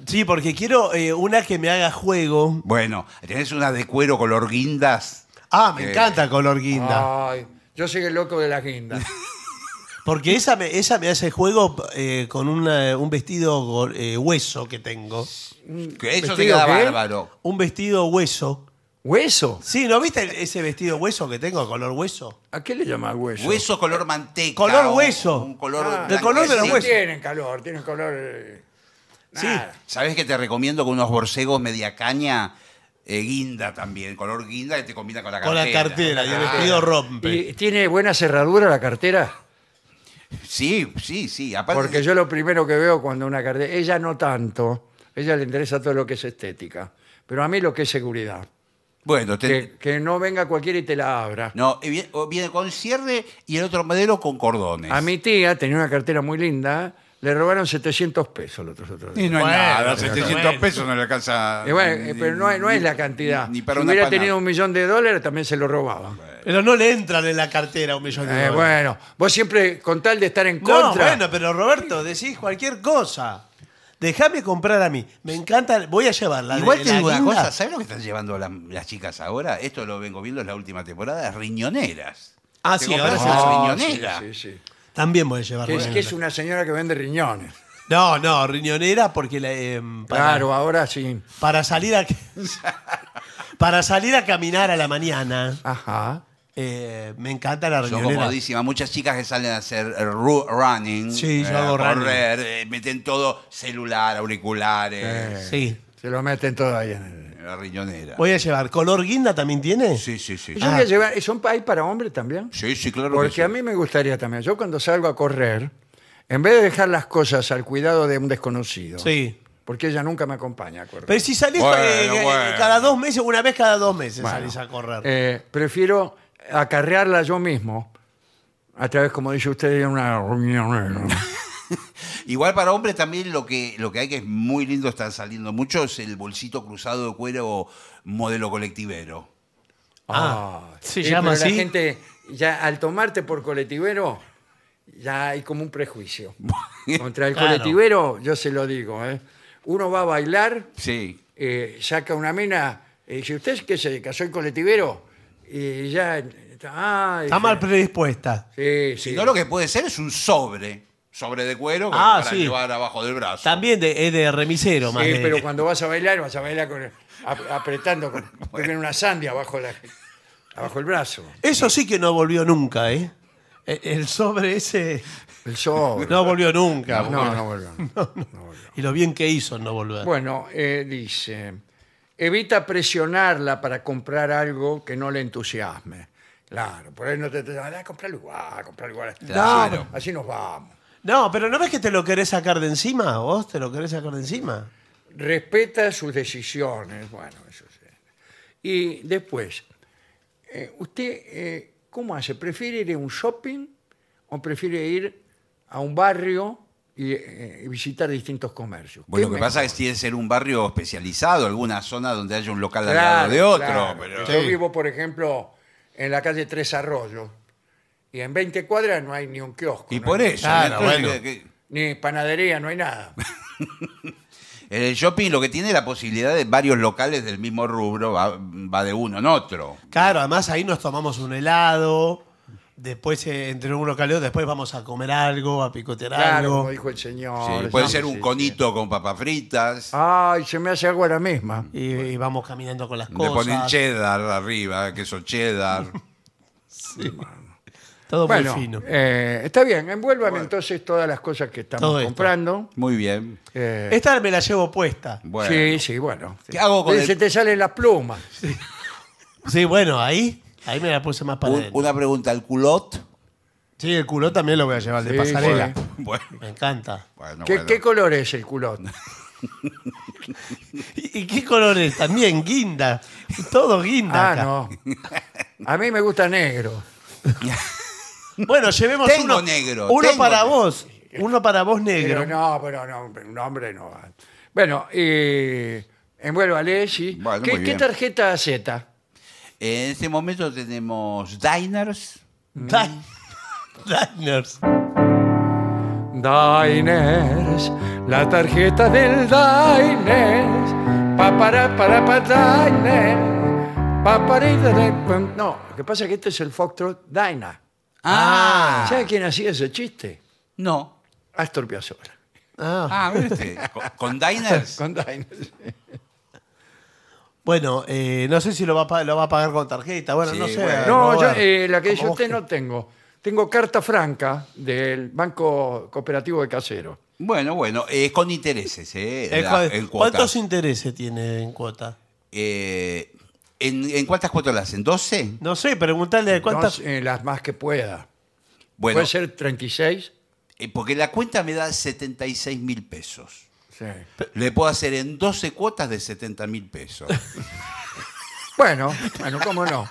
Sí, porque quiero eh, una que me haga juego. Bueno, tenés una de cuero color guindas. Ah, me Eh, encanta color guinda. Ay, yo soy el loco de la guinda. *laughs* Porque esa me, esa me hace juego eh, con una- un vestido go- eh, hueso que tengo. Que eso te ¿Vestido queda qué? bárbaro. Un vestido hueso. ¿Hueso? Sí, ¿no viste ese vestido hueso que tengo, color hueso? ¿A qué le llama hueso? Hueso color manteca. Color o hueso. Un color Ah, del color de los blanquecino. huesos. Tienen calor, tienen color. eh, Sí. nada. ¿Sabes que te recomiendo con unos borcegos media caña? eh, guinda también, color guinda que te combina con la Con cartera. la cartera y el Ah, vestido rompe. ¿Y tiene buena cerradura la cartera? Sí, sí, sí. Aparte Porque yo lo primero que veo cuando una cartera. Ella no tanto. Ella le interesa todo lo que es estética. Pero a mí lo que es seguridad. Bueno, te- Que, que no venga cualquiera y te la abra. no, y viene, o viene con cierre y el otro modelo con cordones. A mi tía tenía una cartera muy linda. Le robaron 700 pesos los otros otros Y días. no es Bueno, nada, pero 700 bueno. pesos no le alcanza. Y bueno, ni- eh, pero no, es- no es la cantidad. Ni para si una hubiera empanada. tenido un millón de dólares, también se lo robaban. Pero no le entran en la cartera un millón de Eh, dólares. bueno, vos siempre, con tal de estar en No, contra. bueno, pero Roberto, decís cualquier cosa. Déjame comprar a mí. Me encanta, voy a llevarla. Igual de- te la digo una cosa, ¿sabes lo que están llevando la- las chicas ahora? Esto lo vengo viendo en la última temporada, riñoneras. Ah, Te sí, ahora. Ah, riñonera. sí, sí, sí. También voy a llevar Que es, que es una señora que vende riñones. No, no, riñonera porque la, eh, para, Claro, ahora sí. para salir a *laughs* para salir a caminar a la mañana Ajá. Eh, me encanta la Son riñonera. comodísimas. Muchas chicas que salen a hacer ru- running, Sí, yo eh, hago a running. correr, eh, meten todo celular, auriculares, Eh, Sí. Se lo meten todo ahí en el... en la riñonera. Voy a llevar. ¿Color guinda también tiene? Sí, sí, sí. Yo voy a llevar- ¿Son hay para hombres también? Sí, sí, claro que Porque sí. a mí me gustaría también. Yo cuando salgo a correr, en vez de dejar las cosas al cuidado de un desconocido, Sí. porque ella nunca me acompaña a correr, Pero si salís Bueno, eh, bueno. cada dos meses, una vez cada dos meses Bueno, salís a correr. eh, prefiero acarrearla yo mismo, a través, como dice usted, de una reunión. *laughs* Igual para hombres también lo que, lo que hay que es muy lindo, están saliendo mucho, es el bolsito cruzado de cuero modelo colectivero. Ah, ¿se Sí, llama pero así? La gente, ya al tomarte por colectivero, ya hay como un prejuicio. Contra el *laughs* Claro. colectivero, yo se lo digo, ¿eh? uno va a bailar, Sí. eh, saca una mina, y dice, ¿usted qué se dedica? Soy colectivero. Y ya está, ah, Está mal predispuesta. Sí, sí. Si no, lo que puede ser es un sobre. Sobre de cuero Ah, para sí. llevar abajo del brazo. También de, es de remisero, más Sí, de- pero cuando vas a bailar, vas a bailar con ap- apretando, con, *laughs* una sandia abajo, la, abajo el brazo. Eso sí que no volvió nunca, ¿eh? El el sobre ese El sobre. no volvió nunca. *laughs* no, no, volvió. Y lo bien que hizo en no volver. Bueno, eh, dice, evita presionarla para comprar algo que no le entusiasme. Claro, por ahí no te... te ah, comprarlo igual, comprarlo igual. Claro. Así, así nos vamos. No, pero ¿no ves que te lo querés sacar de encima? ¿Vos te lo querés sacar de encima? Respeta sus decisiones. Bueno, eso sí. Y después, eh, ¿usted eh, cómo hace? ¿Prefiere ir a un shopping o prefiere ir a un barrio y, eh, visitar distintos comercios? Bueno, ¿Qué lo que pasa es que tiene que ser un barrio especializado, alguna zona donde haya un local al lado de otro. claro. pero- Yo vivo, por ejemplo, en la calle Tres Arroyos y en 20 cuadras no hay ni un kiosco. Y no por eso, Claro, entonces, bueno. que- que- Ni panadería, no hay nada. *laughs* en el shopping lo que tiene es la posibilidad de varios locales del mismo rubro, va, va de uno en otro. Claro, además ahí nos tomamos un helado, después eh, entre un local y otro, después vamos a comer algo, a picotear Claro, algo. como dijo el señor. Sí, puede ser un sí. conito con papas fritas. Ay, se me hace agua la misma. Y, y vamos caminando con las Le cosas. ponen cheddar arriba, queso cheddar. *laughs* Todo Bueno, muy fino. eh, está bien, envuélvame entonces todas las cosas que estamos esto. comprando. Muy bien. Eh, Esta me la llevo puesta. Bueno. Sí, sí, bueno. ¿Qué hago con el- Se te salen las plumas. Sí, bueno, ahí, ahí me la puse más para Un- adentro. una pregunta, ¿el culot? Sí, el culo también lo voy a llevar de Sí, pasarela. *laughs* Bueno, Me encanta. bueno, ¿Qué, bueno. qué color es el culot? *laughs* ¿Y, y qué colores? También guinda. Todo guinda. Ah, acá. no. A mí me gusta negro. *laughs* Bueno, llevemos Tengo uno, negro, uno tengo para negro. vos. Uno para vos negro. Pero no, pero no, un hombre no va. Bueno, eh, envuélvale, sí. Bueno, ¿Qué, muy qué bien. tarjeta acepta? En este momento tenemos diners. Din- Diners. Diners, la tarjeta del Diners. Pa para para pa Diners. Pa para. No, lo que pasa es que este es el Foxtrot Dyna. Ah, ¿Sabe quién hacía ese chiste? no. Astor Piazzolla. Ah. Ah, mire usted. Con, con diners. *laughs* Con Diners. Bueno, eh, no sé si lo va, a, lo va a pagar con tarjeta. Bueno, Sí, no sé. bueno. No, yo, Robert, eh, la que dice como usted vos no tengo. Tengo carta franca del Banco Cooperativo de Casero. Bueno, bueno, es con intereses, ¿eh? Eh, La- joder, en cuotas. ¿Cuántos intereses tiene en cuota? Eh, ¿en, en cuántas cuotas las hacen? ¿12? No sé, preguntarle cuántas. Entonces, eh, las más que pueda. Bueno, Puede ser 36. eh, porque la cuenta me da 76 mil pesos. Sí. Le puedo hacer en 12 cuotas de 70 mil pesos. *laughs* Bueno, bueno, cómo no.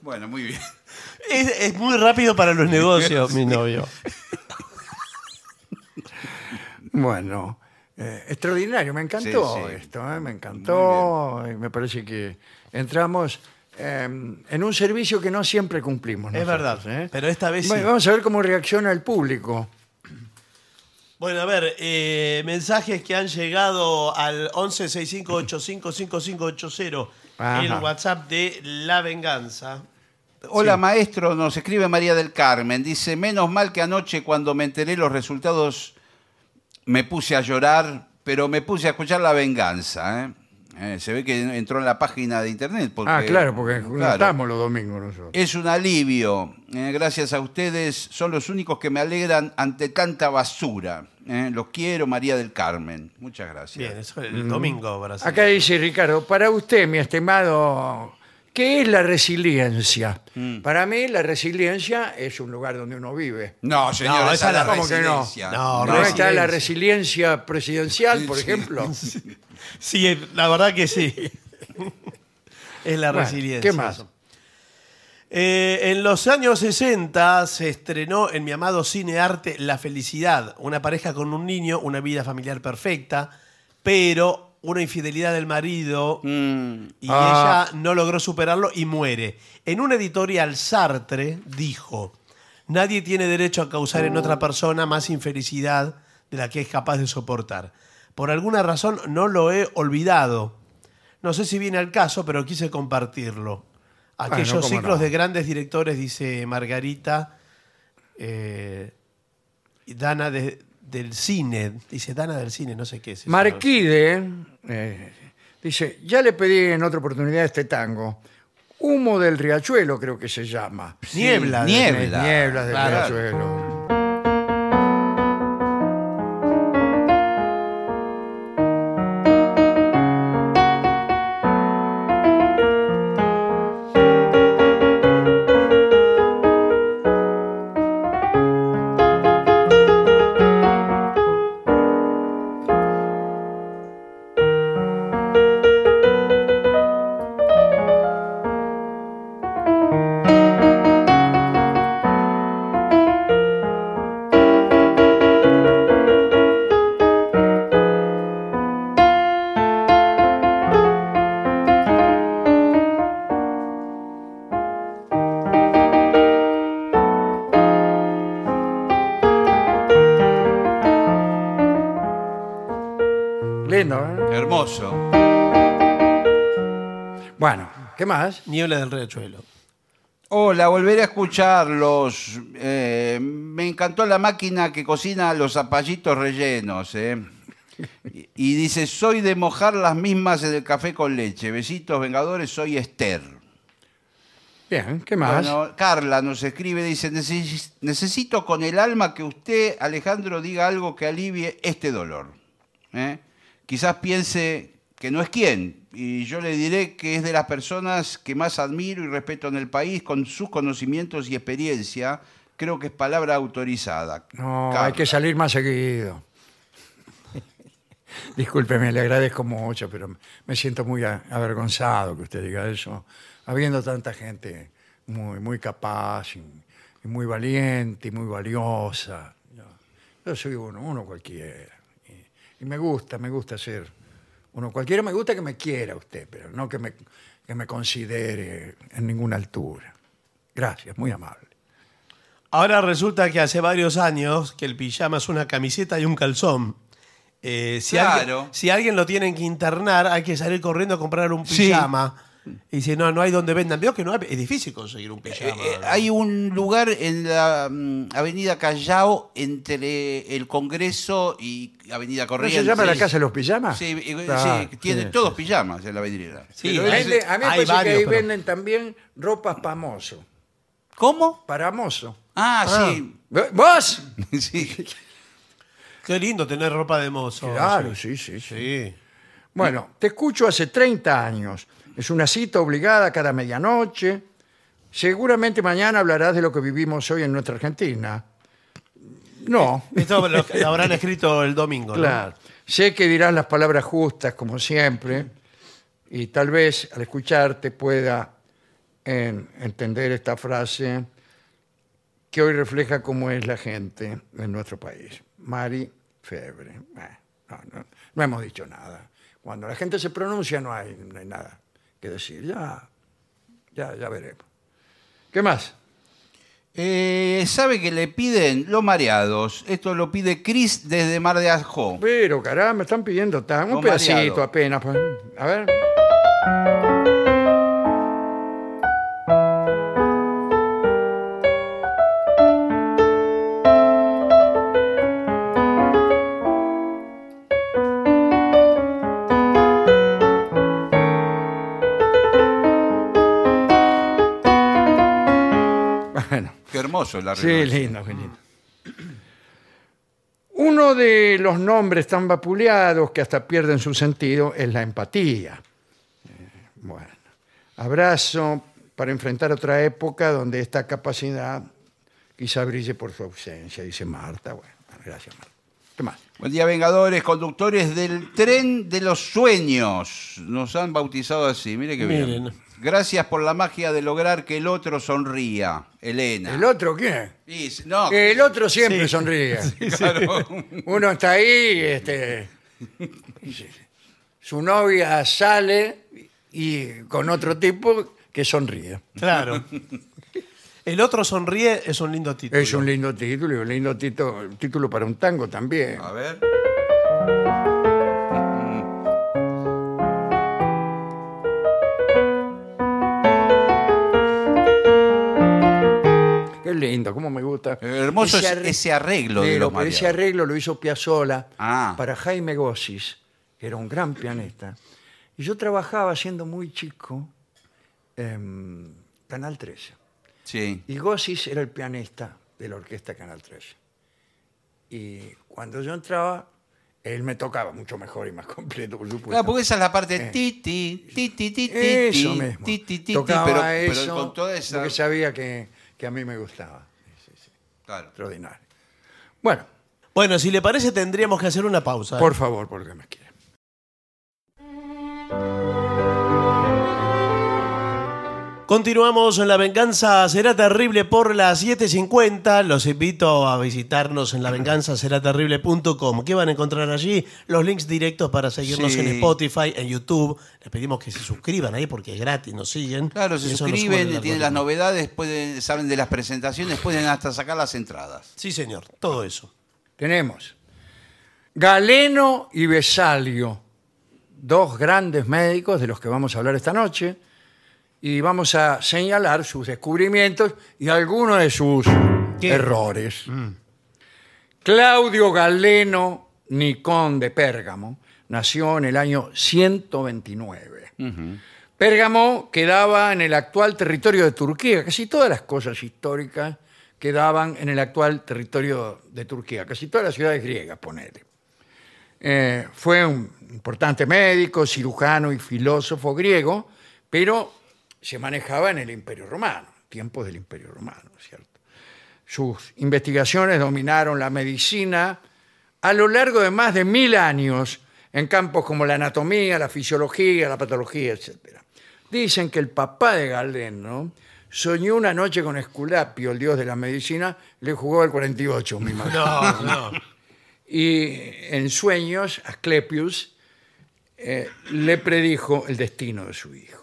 bueno, muy bien. Es, es muy rápido para los negocios, mi novio. Bueno, eh, extraordinario, me encantó Sí, sí. esto, eh, me encantó. y me parece que entramos eh, en un servicio que no siempre cumplimos. Es nosotros, verdad, ¿eh? pero esta vez sí. Bueno, vamos a ver cómo reacciona el público. Bueno, a ver, eh, mensajes que han llegado al 1165855580, Ajá. el WhatsApp de La Venganza. Hola maestro, nos escribe María del Carmen. Dice, menos mal que anoche cuando me enteré los resultados me puse a llorar, pero me puse a escuchar La Venganza. ¿eh? Eh, se ve que entró en la página de internet. Porque, ah, claro, porque no claro. estamos los domingos nosotros. Es un alivio. eh, gracias a ustedes. Son los únicos que me alegran ante tanta basura. Eh, los quiero, María del Carmen. Muchas gracias. Bien, eso el domingo para. Acá dice Ricardo, para usted, mi estimado, ¿qué es la resiliencia? Mm. Para mí, la resiliencia es un lugar donde uno vive. No, señor, No, esa es la ¿cómo que no? No, ¿No está la resiliencia. resiliencia presidencial, por Sí. ejemplo? *laughs* Sí, la verdad que sí. *laughs* es la Bueno, resiliencia. ¿Qué más? Eh, en los años 60 se estrenó en mi amado cine arte La Felicidad, una pareja con un niño, una vida familiar perfecta, pero una infidelidad del marido Mm, y Ah. ella no logró superarlo y muere. En una editorial Sartre dijo, nadie tiene derecho a causar en otra persona más infelicidad de la que es capaz de soportar. Por alguna razón no lo he olvidado. No sé si viene al caso, pero quise compartirlo. Aquellos cómo ciclos no. de grandes directores, dice Margarita, eh, Dana de- del cine, dice Dana del cine, no sé qué es. eso. Marquide eh, dice, ya le pedí en otra oportunidad este tango. Humo del riachuelo creo que se llama. Niebla. de- niebla. Nieblas del Claro. riachuelo. Niebla del riachuelo. Hola, volveré a escucharlos. Eh, me encantó la máquina que cocina los zapallitos rellenos. eh. Y, y dice, soy de mojar las mismas en el café con leche. Besitos, Vengadores, soy Esther. Bien, ¿qué más? Bueno, Carla nos escribe, dice, "Neces- necesito con el alma que usted, Alejandro, diga algo que alivie este dolor. ¿eh? Quizás piense que no es quien, y yo le diré que es de las personas que más admiro y respeto en el país con sus conocimientos y experiencia. Creo que es palabra autorizada. no, Carla. hay que salir más seguido. *laughs* Discúlpeme, le agradezco mucho, pero me siento muy avergonzado que usted diga eso, habiendo tanta gente muy, muy capaz y, y muy valiente y muy valiosa. Yo, yo soy uno, uno cualquiera. Y, y me gusta, me gusta ser uno cualquiera. Me gusta que me quiera usted, pero no que me, que me considere en ninguna altura. Gracias, muy amable. Ahora resulta que hace varios años que el pijama es una camiseta y un calzón. Eh, si, Claro. alguien, si alguien lo tienen que internar, hay que salir corriendo a comprar un Sí. Pijama. Y dice, no, no hay donde vendan. Veo que no hay- es difícil conseguir un pijama. Eh, eh, ¿no? hay un lugar en la mm, Avenida Callao entre el Congreso y Avenida ¿No Corrientes. se llama la casa de los pijamas? Sí, eh, Claro, sí, tiene sí, todos sí. pijamas en la avenida. Sí, Pero hay- a mí me parece varios, que ahí pero- venden también ropas para mozo. ¿Cómo? Para mozo. Ah, Ah. *laughs* sí. ¿Vos? *laughs* sí. Qué lindo tener ropa de mozo. Claro, sí, sí, sí. Sí. Bueno, te escucho hace 30 años. Es una cita obligada cada medianoche. Seguramente mañana hablarás de lo que vivimos hoy en nuestra Argentina. No, Esto lo, lo habrán escrito el domingo. ¿no? claro. Sé que dirás las palabras justas, como siempre, y tal vez al escucharte pueda en- entender esta frase que hoy refleja cómo es la gente en nuestro país. Mari Febre. Eh, no, no, no hemos dicho nada. Cuando la gente se pronuncia no hay, no hay nada que decir. Ya, ya, ya veremos. ¿Qué más? Eh, ¿Sabe que le piden los mareados? Esto lo pide Cris desde Mar de Ajó. Pero, caramba, me están pidiendo tan, un pedacito mareado. apenas. pues. A ver. Hermoso el Sí, lindo, qué lindo. *clears throat* Uno de los nombres tan vapuleados que hasta pierden su sentido es la empatía. Eh, Bueno, abrazo para enfrentar otra época donde esta capacidad quizá brille por su ausencia, dice Marta. Bueno, gracias, Marta. ¿Qué más? Buen día, Vengadores, conductores del tren de los sueños. Nos han bautizado así, mire que bien. Miren. Gracias por la magia de lograr que el otro sonría. Elena. ¿El otro quién? Y- no, El otro siempre Sí. sonríe. *laughs* claro. Uno está ahí, este, su novia sale y con otro tipo que sonríe. Claro. *laughs* El otro sonríe es un lindo título. Es un lindo título y un lindo tito- título para un tango también. A ver. Qué lindo, cómo me gusta. Hermoso es arre- ese arreglo de Pero, los pero ese arreglo lo hizo Piazzolla Ah. para Jaime Gossis, que era un gran pianista. Y yo trabajaba siendo muy chico en Canal 13. Sí. Y Gossis era el pianista de la orquesta Canal 13. Y cuando yo entraba, él me tocaba mucho mejor y más *laughs* completo, por supuesto. Claro, porque esa es la parte ti, ti, ti, ti, ti, ti, Eso mismo. ti, ti, ti, Tocaba pero, eso, pero con toda esa... porque sabía que, que a mí me gustaba. Claro. Extraordinario. Bueno, Bueno, si le parece, tendríamos que hacer una pausa. ¿eh? por favor, porque me quiere. Continuamos en La Venganza Será Terrible por las 7.50. Los invito a visitarnos en lavenganzaseraterrible.com. ¿Qué van a encontrar allí? Los links directos para seguirnos Sí. en Spotify, en YouTube. Les pedimos que se suscriban ahí porque es gratis, nos siguen. Claro, se suscriben, tienen las novedades, pueden, saben de las presentaciones, pueden hasta sacar las entradas. Sí, señor, todo eso. Tenemos Galeno y Besalio, dos grandes médicos de los que vamos a hablar esta noche, y vamos a señalar sus descubrimientos y algunos de sus ¿Qué? errores. Claudio Galeno Nicón de Pérgamo nació en el año 129. Pérgamo quedaba en el actual territorio de Turquía. Casi todas las cosas históricas quedaban en el actual territorio de Turquía. Casi todas las ciudades griegas, ponele. Eh, fue un importante médico, cirujano y filósofo griego, pero se manejaba en el Imperio Romano, tiempos del Imperio Romano, ¿cierto? Sus investigaciones dominaron la medicina a lo largo de más de mil años en campos como la anatomía, la fisiología, la patología, etc. Dicen que el papá de Galeno soñó una noche con Esculapio, el dios de la medicina, le jugó al 48, mi madre. No, no. Y en sueños, Asclepius eh, le predijo el destino de su hijo.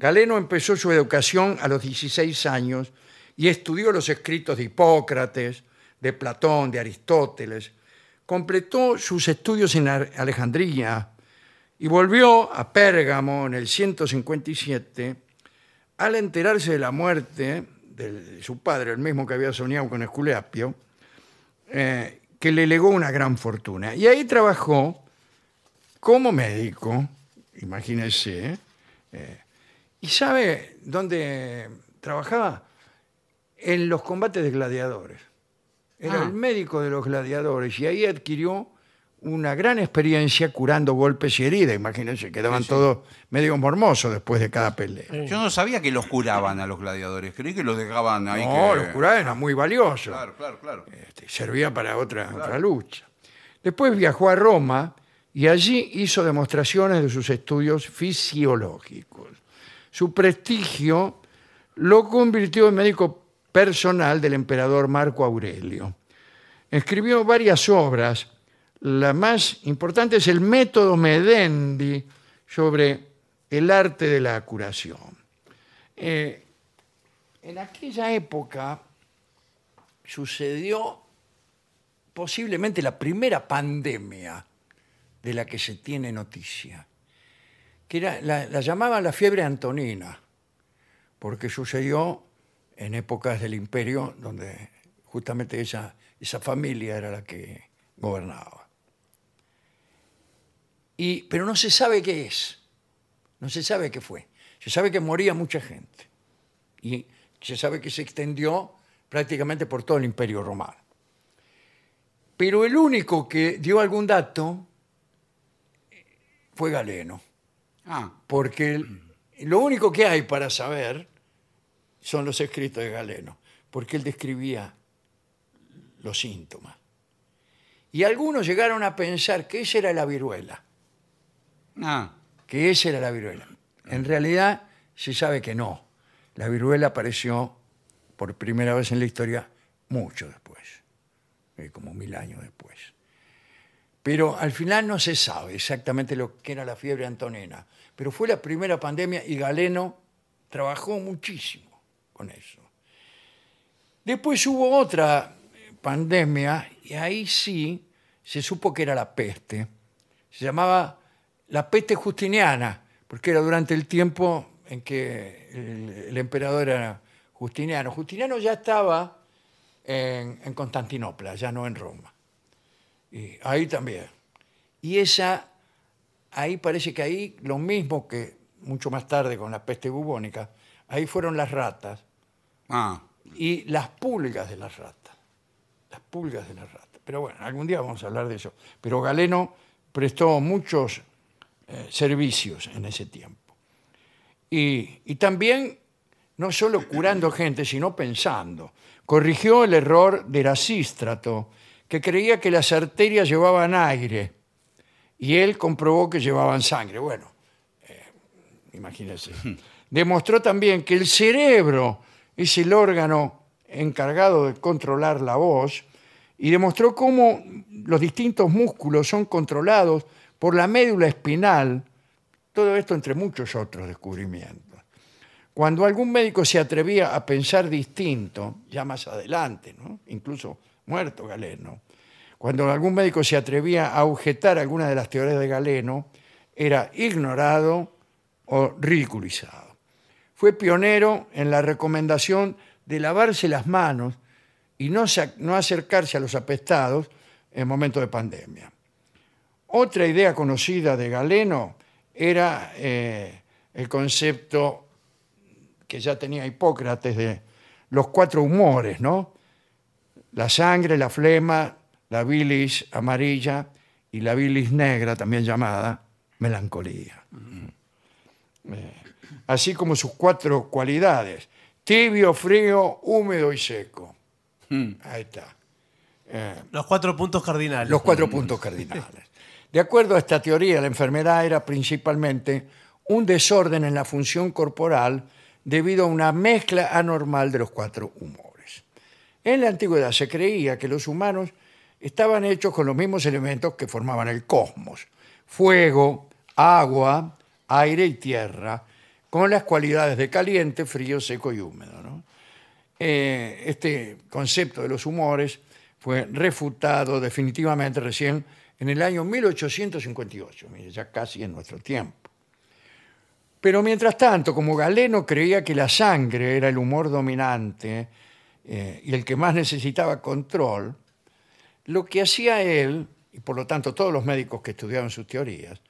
Galeno empezó su educación a los 16 años y estudió los escritos de Hipócrates, de Platón, de Aristóteles. Completó sus estudios en Alejandría y volvió a Pérgamo en el 157 al enterarse de la muerte de su padre, el mismo que había soñado con Esculapio, eh, que le legó una gran fortuna. Y ahí trabajó como médico, imagínense, eh, ¿y sabe dónde trabajaba? En los combates de gladiadores. Era Ah. el médico de los gladiadores y ahí adquirió una gran experiencia curando golpes y heridas. Imagínense, quedaban todos medio mormosos después de cada pelea. Yo no sabía que los curaban a los gladiadores, creí que los dejaban ahí. No, que... los curados eran muy valiosos. Claro, claro, claro. Este, servía para otra, otra lucha. Después viajó a Roma y allí hizo demostraciones de sus estudios fisiológicos. Su prestigio lo convirtió en médico personal del emperador Marco Aurelio. Escribió varias obras. La más importante es el método Medendi sobre el arte de la curación. Eh, en aquella época sucedió posiblemente la primera pandemia de la que se tiene noticia, que la, la llamaban la fiebre antonina, porque sucedió en épocas del imperio donde justamente esa, esa familia era la que gobernaba. Y, pero no se sabe qué es, no se sabe qué fue. Se sabe que moría mucha gente y se sabe que se extendió prácticamente por todo el imperio romano. Pero el único que dio algún dato fue Galeno, Ah, porque el- lo único que hay para saber son los escritos de Galeno, porque él describía los síntomas. Y algunos llegaron a pensar que esa era la viruela. ah, que esa era la viruela. En realidad se sabe que no. La viruela apareció por primera vez en la historia mucho después, eh, como mil años después. Pero al final no se sabe exactamente lo que era la fiebre antonina, pero fue la primera pandemia y Galeno trabajó muchísimo con eso. Después hubo otra pandemia y ahí sí se supo que era la peste. Se llamaba la peste justiniana, porque era durante el tiempo en que el, emperador era Justiniano. Justiniano ya estaba en, Constantinopla, ya no en Roma. Ahí también. Y esa, ahí parece que ahí lo mismo que mucho más tarde con la peste bubónica, ahí fueron las ratas ah. y las pulgas de las ratas. Las pulgas de las ratas. Pero bueno, algún día vamos a hablar de eso. Pero Galeno prestó muchos eh, servicios en ese tiempo. Y, y también, no solo curando gente, sino pensando. Corrigió el error de Erasístrato, que creía que las arterias llevaban aire. Y él comprobó que llevaban sangre. Bueno, imagínense. Demostró también que el cerebro es el órgano encargado de controlar la voz y demostró cómo los distintos músculos son controlados por la médula espinal, todo esto entre muchos otros descubrimientos. Cuando algún médico se atrevía a pensar distinto, ya más adelante, ¿no? incluso muerto Galeno, cuando algún médico se atrevía a objetar alguna de las teorías de Galeno, era ignorado o ridiculizado. Fue pionero en la recomendación de lavarse las manos y no, acercarse a los apestados en momentos de pandemia. Otra idea conocida de Galeno era eh, el concepto que ya tenía Hipócrates de los cuatro humores, ¿no? La sangre, la flema, la bilis amarilla y la bilis negra, también llamada melancolía. Eh, así como sus cuatro cualidades, tibio, frío, húmedo y seco. Ahí está. Eh, Los cuatro puntos cardinales. los cuatro puntos cardinales. De acuerdo a esta teoría, la enfermedad era principalmente un desorden en la función corporal debido a una mezcla anormal de los cuatro humores. En la antigüedad se creía que los humanos estaban hechos con los mismos elementos que formaban el cosmos, fuego, agua, aire y tierra, con las cualidades de caliente, frío, seco y húmedo. Eh, este concepto de los humores fue refutado definitivamente recién en el año 1858, mire, ya casi en nuestro tiempo. Pero mientras tanto, como Galeno creía que la sangre era el humor dominante eh, y el que más necesitaba control, lo que hacía él, y por lo tanto todos los médicos que estudiaban sus teorías,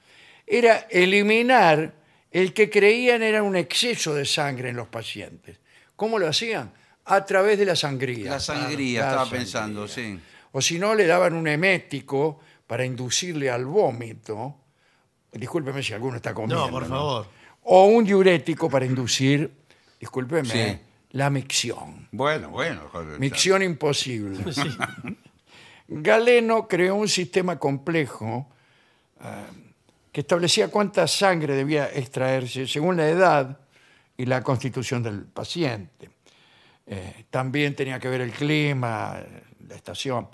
era eliminar el que creían era un exceso de sangre en los pacientes. ¿Cómo lo hacían? A través de la sangría. La sangría, La estaba sangría. pensando, sí. O si no, le daban un emético para inducirle al vómito. Discúlpeme si alguno está comiendo. No, por favor. O un diurético para inducir, discúlpeme, Sí. la micción. Bueno, bueno. joder, Micción imposible. Sí. *laughs* Galeno creó un sistema complejo eh, que establecía cuánta sangre debía extraerse según la edad y la constitución del paciente. Eh, también tenía que ver el clima, la estación.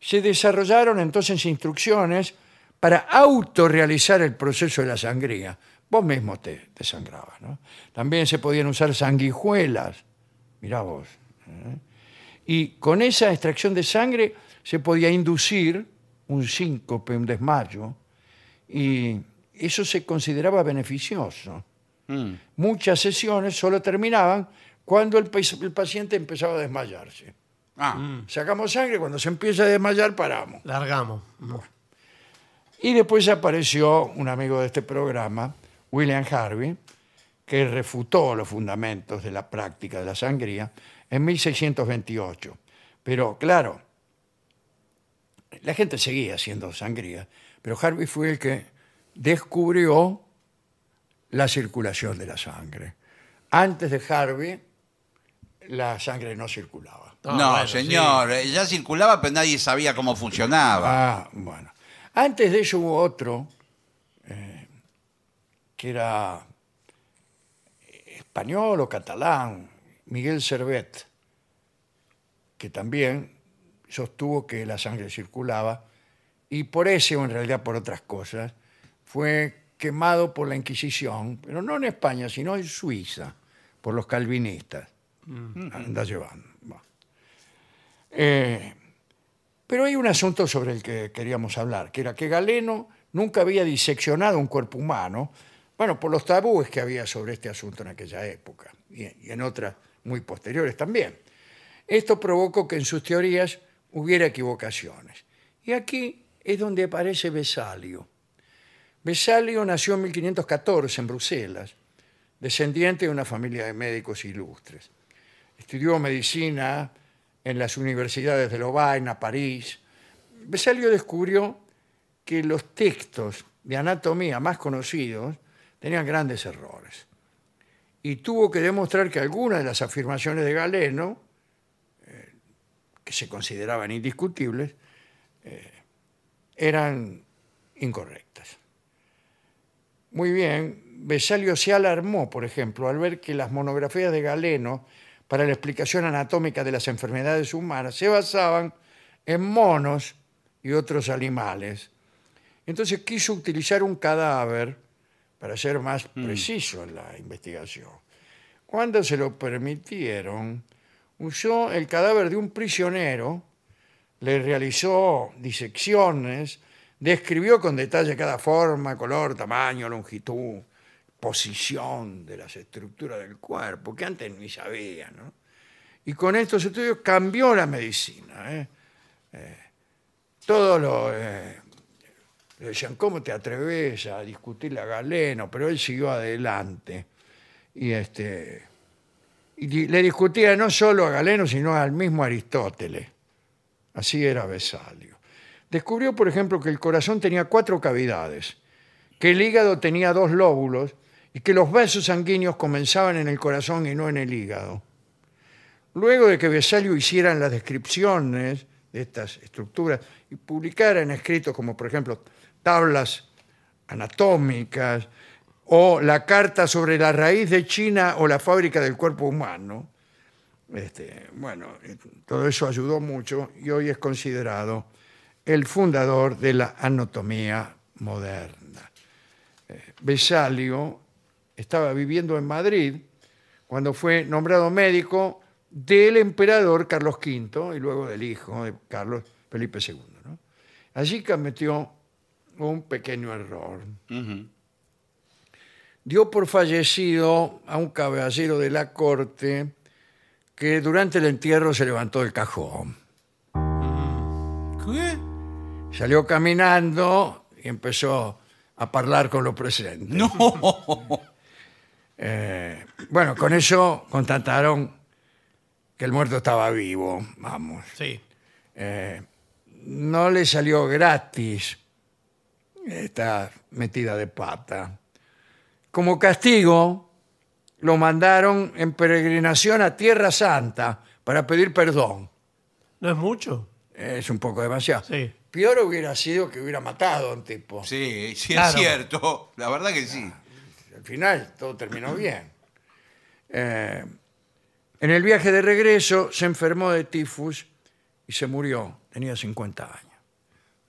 Se desarrollaron entonces instrucciones para autorrealizar el proceso de la sangría. Vos mismo te, te sangrabas. ¿no? También se podían usar sanguijuelas. Mirá vos. ¿eh? Y con esa extracción de sangre se podía inducir un síncope, un desmayo, y eso se consideraba beneficioso. Mm. Muchas sesiones solo terminaban cuando el, pa- el paciente empezaba a desmayarse. Ah, Sacamos sangre, cuando se empieza a desmayar paramos. Largamos. Y después apareció un amigo de este programa, William Harvey, que refutó los fundamentos de la práctica de la sangría en 1628. Pero claro, la gente seguía haciendo sangría, pero Harvey fue el que descubrió la circulación de la sangre. Antes de Harvey, la sangre no circulaba. No, Ah, bueno, señor, eh, ya circulaba, pero nadie sabía cómo funcionaba. Ah, bueno. Antes de eso hubo otro, eh, que era español o catalán, Miguel Servet, que también sostuvo que la sangre circulaba y por eso, en realidad por otras cosas, fue quemado por la Inquisición, pero no en España, sino en Suiza, por los calvinistas. Anda llevando. Bueno. Eh, pero hay un asunto sobre el que queríamos hablar, que era que Galeno nunca había diseccionado un cuerpo humano, bueno, por los tabúes que había sobre este asunto en aquella época y en otras muy posteriores también. Esto provocó que en sus teorías hubiera equivocaciones. Y aquí es donde aparece Vesalio. Vesalio nació en 1514 en Bruselas, descendiente de una familia de médicos ilustres. Estudió medicina en las universidades de Lovaina, París. Vesalio descubrió que los textos de anatomía más conocidos tenían grandes errores. Y tuvo que demostrar que algunas de las afirmaciones de Galeno, que se consideraban indiscutibles, eh, eran incorrectas. Muy bien, Vesalio se alarmó, por ejemplo, al ver que las monografías de Galeno para la explicación anatómica de las enfermedades humanas se basaban en monos y otros animales. Entonces quiso utilizar un cadáver para ser más preciso en la investigación. Cuando se lo permitieron, usó el cadáver de un prisionero, le realizó disecciones, describió con detalle cada forma, color, tamaño, longitud, posición de las estructuras del cuerpo, que antes ni sabía, ¿no? Y con estos estudios cambió la medicina. ¿eh? Eh, todo lo... eh, le decían, ¿cómo te atreves a discutirle a Galeno? Pero él siguió adelante. Y, este, y le discutía no solo a Galeno, sino al mismo Aristóteles. Así era Vesalio. Descubrió, por ejemplo, que el corazón tenía cuatro cavidades, que el hígado tenía dos lóbulos y que los vasos sanguíneos comenzaban en el corazón y no en el hígado. Luego de que Vesalio hiciera las descripciones de estas estructuras y publicara en escritos como, por ejemplo, tablas anatómicas o la carta sobre la raíz de China o la fábrica del cuerpo humano, este, bueno, eh, todo eso ayudó mucho y hoy es considerado el fundador de la anatomía moderna. Eh, Vesalio estaba viviendo en Madrid cuando fue nombrado médico del emperador Carlos V y luego del hijo de Carlos Felipe II. ¿no? Allí cometió un pequeño error. Ujú. Dio por fallecido a un caballero de la corte que durante el entierro se levantó del cajón. ¿Qué? Salió caminando y empezó a hablar con los presentes. No. Eh, bueno, con eso constataron que el muerto estaba vivo, vamos. Sí. Eh, no le salió gratis esta metida de pata. Como castigo, lo mandaron en peregrinación a Tierra Santa para pedir perdón. ¿No es mucho? Es un poco demasiado. Sí. Peor hubiera sido que hubiera matado a un tipo. Sí, sí Claro. es cierto. La verdad que sí. Al final todo terminó bien. Eh, en el viaje de regreso se enfermó de tifus y se murió. Tenía 50 años.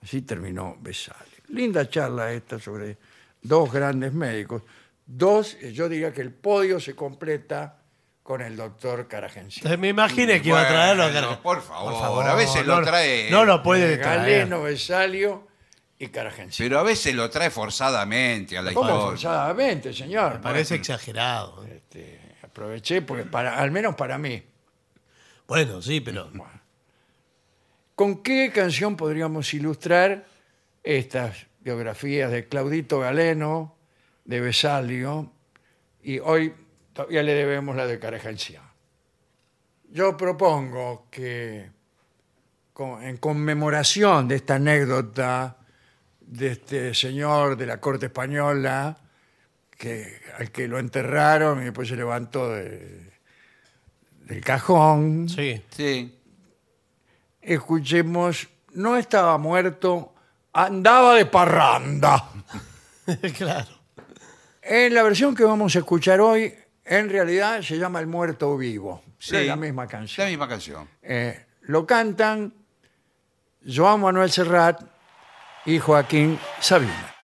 Así terminó Vesalio. Linda charla esta sobre dos grandes médicos. Dos, eh, yo diría que el podio se completa con el doctor Caragencino. Entonces me imaginé que iba a traerlo a Bueno, Carga- por favor, a veces no, lo trae. No lo puede traer. Galeno, Vesalio y Caragencino. Pero a veces lo trae forzadamente a la ¿Cómo historia. forzadamente, señor? Me parece exagerado. ¿eh? Este, aproveché porque para, al menos para mí. Bueno, sí, pero. ¿Con qué canción podríamos ilustrar estas biografías de Claudito Galeno, de Vesalio y hoy todavía le debemos la de. Yo propongo que en conmemoración de esta anécdota de este señor de la corte española que al que lo enterraron y después se levantó de- del cajón, Sí. Sí. escuchemos, no estaba muerto, andaba de parranda. *laughs* claro. En la versión que vamos a escuchar hoy, en realidad se llama El Muerto Vivo. Sí. Es la misma La canción. misma canción. Eh, lo cantan Joan Manuel Serrat y Joaquín Sabina.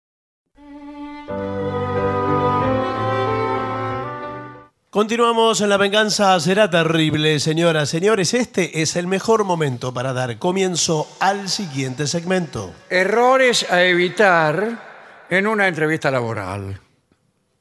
Continuamos en La Venganza Será Terrible, señoras, señores. Este es el mejor momento para dar comienzo al siguiente segmento. Errores a evitar en una entrevista laboral.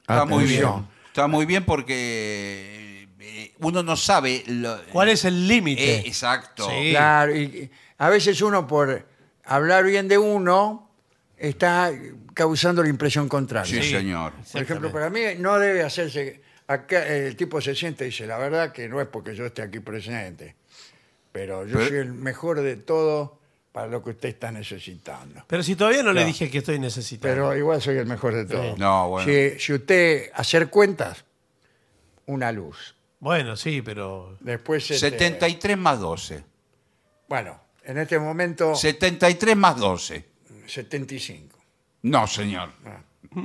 Está muy bien. Está muy bien porque eh, uno no sabe lo- ¿Cuál es el límite? Eh, exacto. Sí. Claro, y a veces uno por hablar bien de uno está causando la impresión contraria. Sí, señor. Por ejemplo, para mí no debe hacerse. Acá el tipo se siente y dice: La verdad que no es porque yo esté aquí presente, pero yo Pero- soy el mejor de todo para lo que usted está necesitando. Pero si todavía no le dije que estoy necesitado. Pero igual soy el mejor de todo. No, bueno. Si, si usted hacer cuentas, una luz. Bueno, sí, pero. Después. este, 73 más 12. Bueno, en este momento, 73 más 12. 75. No, señor. *laughs*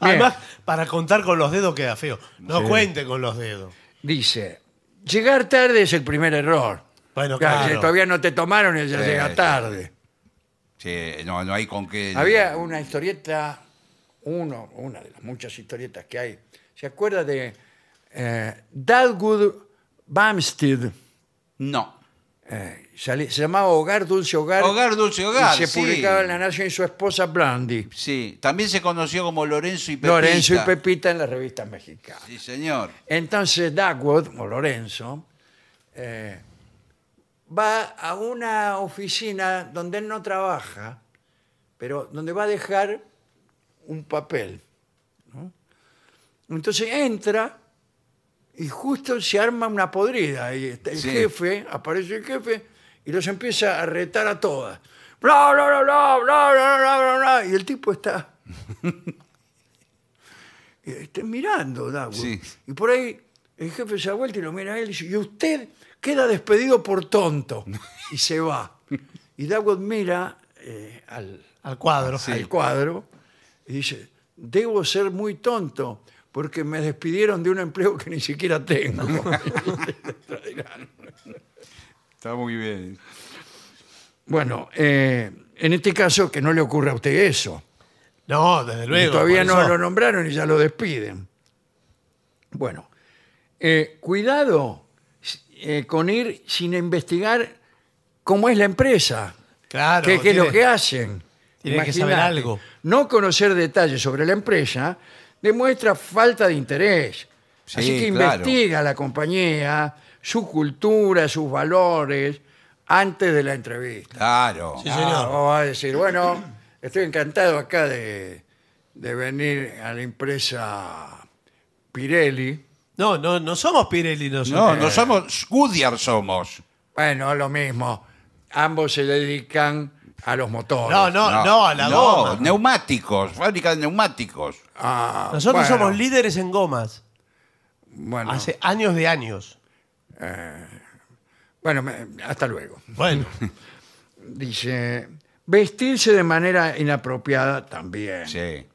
Además, para contar con los dedos queda feo. No cuente con los dedos. Dice: Llegar tarde es el primer error. Bueno, Claro, si todavía no te tomaron ya Sí, llega sí. tarde. Sí, no, no hay con qué. Había una historieta, uno, una de las muchas historietas que hay. ¿Se acuerda de eh, Dalwood Bamstead? No. Eh, sali- se llamaba Hogar Dulce Hogar. Hogar, dulce hogar. Y se sí. publicaba en La Nación y su esposa Blondie. Sí, también se conoció como Lorenzo y Pepita. Lorenzo y Pepita en las revistas mexicanas. Sí, señor. Entonces Dagwood, o Lorenzo, eh, va a una oficina donde él no trabaja, pero donde va a dejar un papel. ¿no? Entonces entra y justo se arma una podrida. Y está el Sí. jefe, aparece el jefe y los empieza a retar a todas. Bla, bla, bla, bla, bla, bla, bla, bla, bla. Y el tipo está *laughs* este, mirando, Dagwood. Sí. Y por ahí el jefe se da vuelta y lo mira a él y dice, y usted queda despedido por tonto. *laughs* Y se va. Y Dagwood mira eh, al, Al cuadro. al cuadro y dice, debo ser muy tonto porque me despidieron de un empleo que ni siquiera tengo. *laughs* *laughs* Está muy bien. bueno, eh, en este caso que no le ocurra a usted eso. No, desde luego. Todavía por no eso- lo nombraron y ya lo despiden. Bueno, eh, cuidado eh, con ir sin investigar cómo es la empresa, Claro. qué, qué es lo que hacen. tiene que saber algo. No conocer detalles sobre la empresa demuestra falta de interés. Sí, Así que claro. investiga la compañía, su cultura, sus valores, antes de la entrevista. Claro. Sí, Ah, señor. vamos a decir, bueno, estoy encantado acá de, de venir a la empresa Pirelli. No, no, no somos Pirelli No, nosotros. no somos Goodyear somos. Bueno, lo mismo. Ambos se dedican a los motores. No, no, no, a la no, goma. Neumáticos, fábrica de neumáticos. Ah, Nosotros bueno, somos líderes en gomas. Bueno, Hace años de años. bueno, me- hasta luego. Bueno, *laughs* Dice, vestirse de manera inapropiada también. Sí.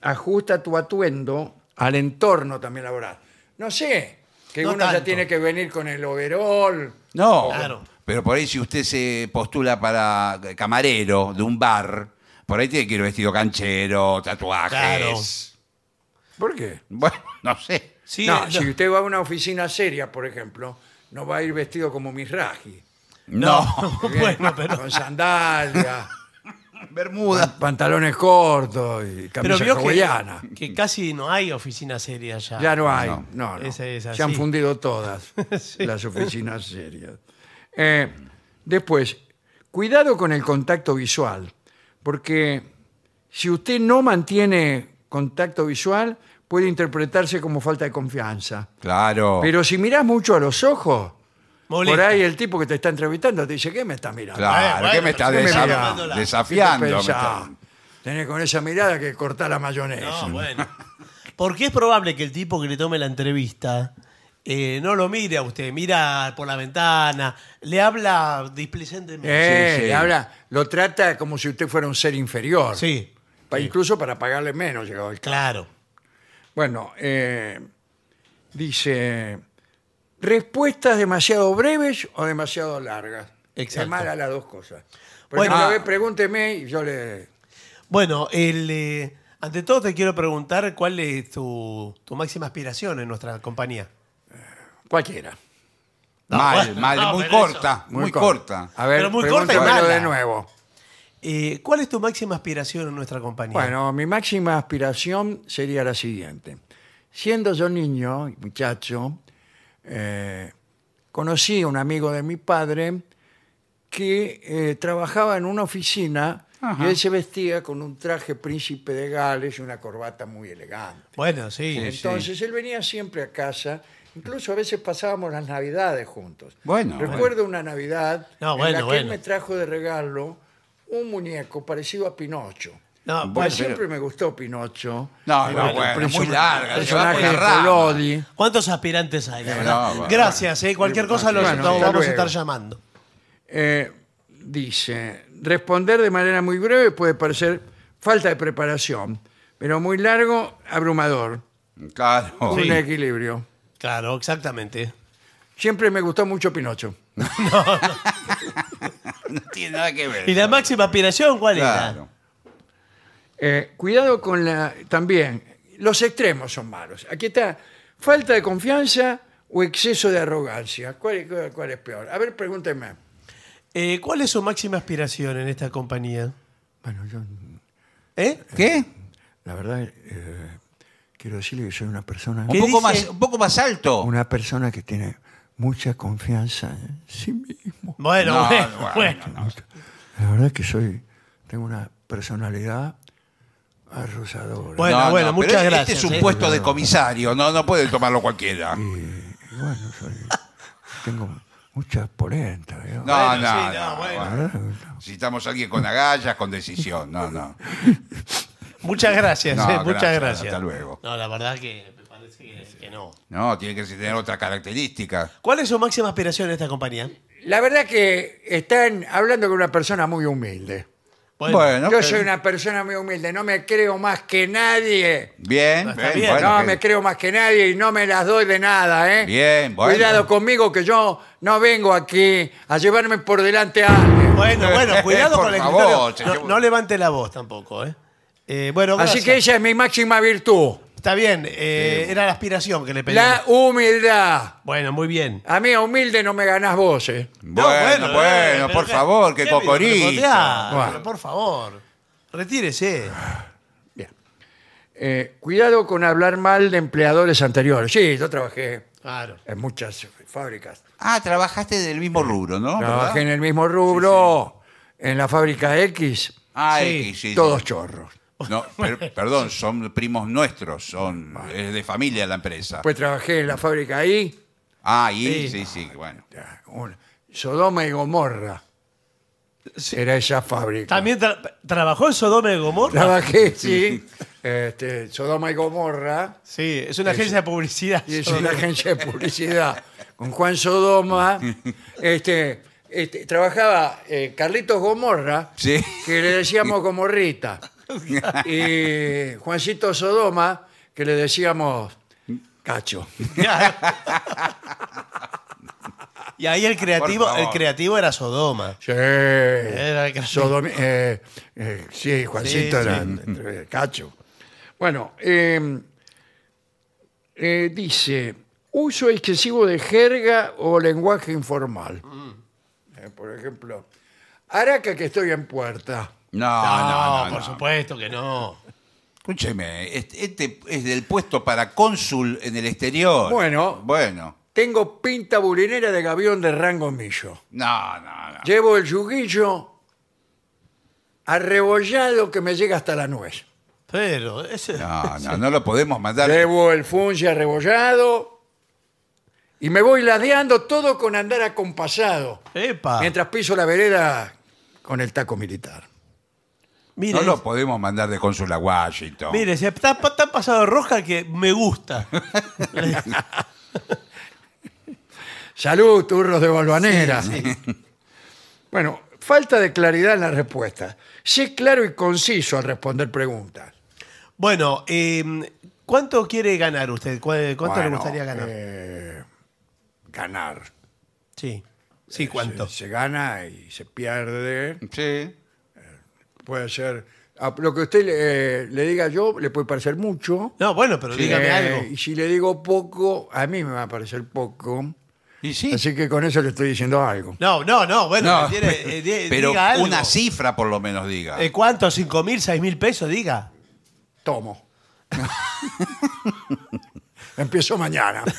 Ajusta tu atuendo al entorno también laboral. No sé, que No uno ya tanto. tiene que venir con el overol. No, Claro. pero por ahí si usted se postula para camarero de un bar, por ahí tiene que ir vestido canchero, tatuajes. ¿Por qué? Bueno, no sé. sí, no, no. si usted va a una oficina seria, por ejemplo, no va a ir vestido como Misraji. No. *laughs* bueno, pero, Con sandalias, *laughs* Bermuda. pantalones cortos y pero camisa vio que, hawaiana. que casi no hay oficina seria ya. Ya no hay, No. no, no. Ese es Se han fundido todas *laughs* las oficinas serias. Eh, después, cuidado con el contacto visual, porque Si usted no mantiene contacto visual, puede interpretarse como falta de confianza. Claro. Pero si mirás mucho a los ojos, Molesta. por ahí el tipo que te está entrevistando te dice, ¿qué me está mirando? claro, bueno, ¿qué me está pero ¿qué me desa- mirá? mirándola? ¿Qué te desafiando? me está- Tenés con esa mirada que cortar la mayonesa. No, bueno. *laughs* Porque es probable que el tipo que le tome la entrevista eh, no lo mire a usted, mira por la ventana, le habla displicentemente. Eh, Sí, sí. le habla, lo trata como si usted fuera un ser inferior. Sí, Pa- Incluso para pagarle menos llegado el caso. claro. Bueno, eh, dice, respuestas demasiado breves o demasiado largas. Exacto. Es mala las dos cosas. Por Bueno. ejemplo, Ah. a ver, pregúnteme y yo le... Bueno, el, eh, ante todo te quiero preguntar cuál es tu, tu máxima aspiración en nuestra compañía. Cualquiera. No, mal, bueno, mal, no, muy corta, muy, corta. A ver, Pero muy corta y mala. de nuevo. Eh, ¿Cuál es tu máxima aspiración en nuestra compañía? Bueno, mi máxima aspiración sería la siguiente. Siendo yo niño, y muchacho, eh, conocí a un amigo de mi padre que eh, trabajaba en una oficina y él se vestía con un traje príncipe de Gales y una corbata muy elegante. Bueno, sí. Sí. Entonces él venía siempre a casa, incluso a veces pasábamos las navidades juntos. Bueno, Recuerdo una Navidad No, en bueno, la que bueno. él me trajo de regalo un muñeco parecido a Pinocho. No, Bueno, bueno, siempre me gustó Pinocho. No, Eh, no, el bueno, muy larga, el se va por personaje la de rama. Collodi. ¿Cuántos aspirantes hay? Eh, verdad? bueno. Gracias, eh. cualquier cosa los Bueno, los hasta vamos a luego. estar llamando. Eh, dice, responder de manera muy breve puede parecer falta de preparación, pero muy largo, abrumador. Claro. Un Sí. equilibrio. Claro, exactamente. Siempre me gustó mucho Pinocho. *laughs* *laughs* No tiene nada que ver. ¿Y la máxima aspiración cuál Claro. Eh, cuidado con la... También, los extremos son malos. Aquí está, falta de confianza o exceso de arrogancia. ¿Cuál, cuál- cuál es peor? A ver, pregúnteme. Eh, ¿Cuál es su máxima aspiración en esta compañía? Bueno, yo, ¿Eh? ¿Qué? la verdad, eh, quiero decirle que soy una persona... ¿Qué Un poco, más, un poco más alto. Una persona que tiene mucha confianza en sí mismo. Bueno, No, bueno, bueno, bueno. no. La verdad que soy... Tengo una personalidad arrosadora. Bueno, No, bueno, no, muchas pero este gracias, es un eh. puesto de comisario, no, no puede tomarlo cualquiera. Y, y bueno, soy... Tengo mucha polenta. ¿vio? No, Bueno, no, sí, no, no, bueno. La verdad que no. Necesitamos a alguien con agallas, con decisión. No, no. *laughs* Muchas gracias, No, eh, muchas gracias, gracias. hasta luego. No, la verdad que me parece que, que no. No, tiene que tener otra característica. ¿Cuál es su máxima aspiración en esta compañía? La verdad que están hablando con una persona muy humilde. Bueno, Yo soy una persona muy humilde, no me creo más que nadie. Bien, Está bien, bien. bueno, no me creo más que nadie y no me las doy de nada, ¿eh? Bien, bueno. Cuidado conmigo que yo no vengo aquí a llevarme por delante a alguien. Bueno, bueno, cuidado *laughs* Por con el favor, escritorio. señor. No, no levante la voz tampoco, ¿eh? Eh, bueno, Así gracias. que esa es mi máxima virtud, Está bien, eh, era la aspiración que le pedí. la humildad. Bueno, muy bien. A mí a humilde no me ganás vos, ¿eh? Bueno, No, bueno, eh, pero por qué- favor, que qué repotea, Bueno. pero Por favor, retírese. Bien. Eh, cuidado con hablar mal de empleadores anteriores. Sí, yo trabajé Claro. en muchas fábricas. Ah, trabajaste del mismo rubro, ¿no? Trabajé ¿Verdad? en el mismo rubro, en la fábrica X, Ah, Sí. X, sí, sí. todos chorros. *laughs* No, per- perdón, son primos nuestros, son es de familia la empresa. Después trabajé en la fábrica Y, ah, y Sí. sí, sí, bueno. un- Sodoma y Gomorra. Era esa fábrica. ¿También tra- trabajó en Sodoma y Gomorra? Trabajé, *laughs* sí. Este, Sodoma y Gomorra. Sí, es una agencia de publicidad. Y es una agencia de publicidad. Con Juan Sodoma. *laughs* Este, este, trabajaba eh, Carlitos Gomorra, Sí. que le decíamos Gomorrita. Y Juancito Sodoma, que le decíamos Cacho. Y ahí el creativo, el creativo era Sodoma. Sí. Era el Sodomi- eh, eh, sí, Juancito Sí, era sí. eh, Cacho. Bueno, eh, eh, dice, uso excesivo de jerga o lenguaje informal. Eh, por ejemplo, Araca que estoy en puerta. No, No, no, no. por no. supuesto que no. Escúcheme, este, este es del puesto para cónsul en el exterior. Bueno. Bueno. Tengo pinta bulinera de gavión de rango millo. No, no, no. Llevo el yuguillo arrebollado que me llega hasta la nuez. Pero ese... No, *laughs* no, no lo podemos mandar. Llevo el fungi arrebollado y me voy ladeando todo con andar acompasado. Epa. Mientras piso la vereda con el taco militar. Mire, No lo podemos mandar de cónsul a Washington. mire, se está tan pasado de roja que me gusta. *laughs* Salud, turros de Balvanera. Bueno, falta de claridad en la respuesta. Sé claro y conciso al responder preguntas. Bueno, eh, ¿cuánto quiere ganar usted? ¿Cu- ¿Cuánto le gustaría ganar? eh, ganar. sí. Sí, ¿cuánto? Se, se gana y se pierde. Sí. Puede ser. a lo que usted le, eh, le diga yo le puede parecer mucho. No, bueno, pero dígame Eh, algo. Y si le digo poco, a mí me va a parecer poco. Y sí. Así que con eso le estoy diciendo algo. No, no, no, bueno, No, tiene- eh, *laughs* di- pero diga algo. una cifra por lo menos diga. Eh, ¿Cuánto? ¿Cinco mil, seis mil pesos? Diga. Tomo. *laughs* Empiezo mañana. *laughs*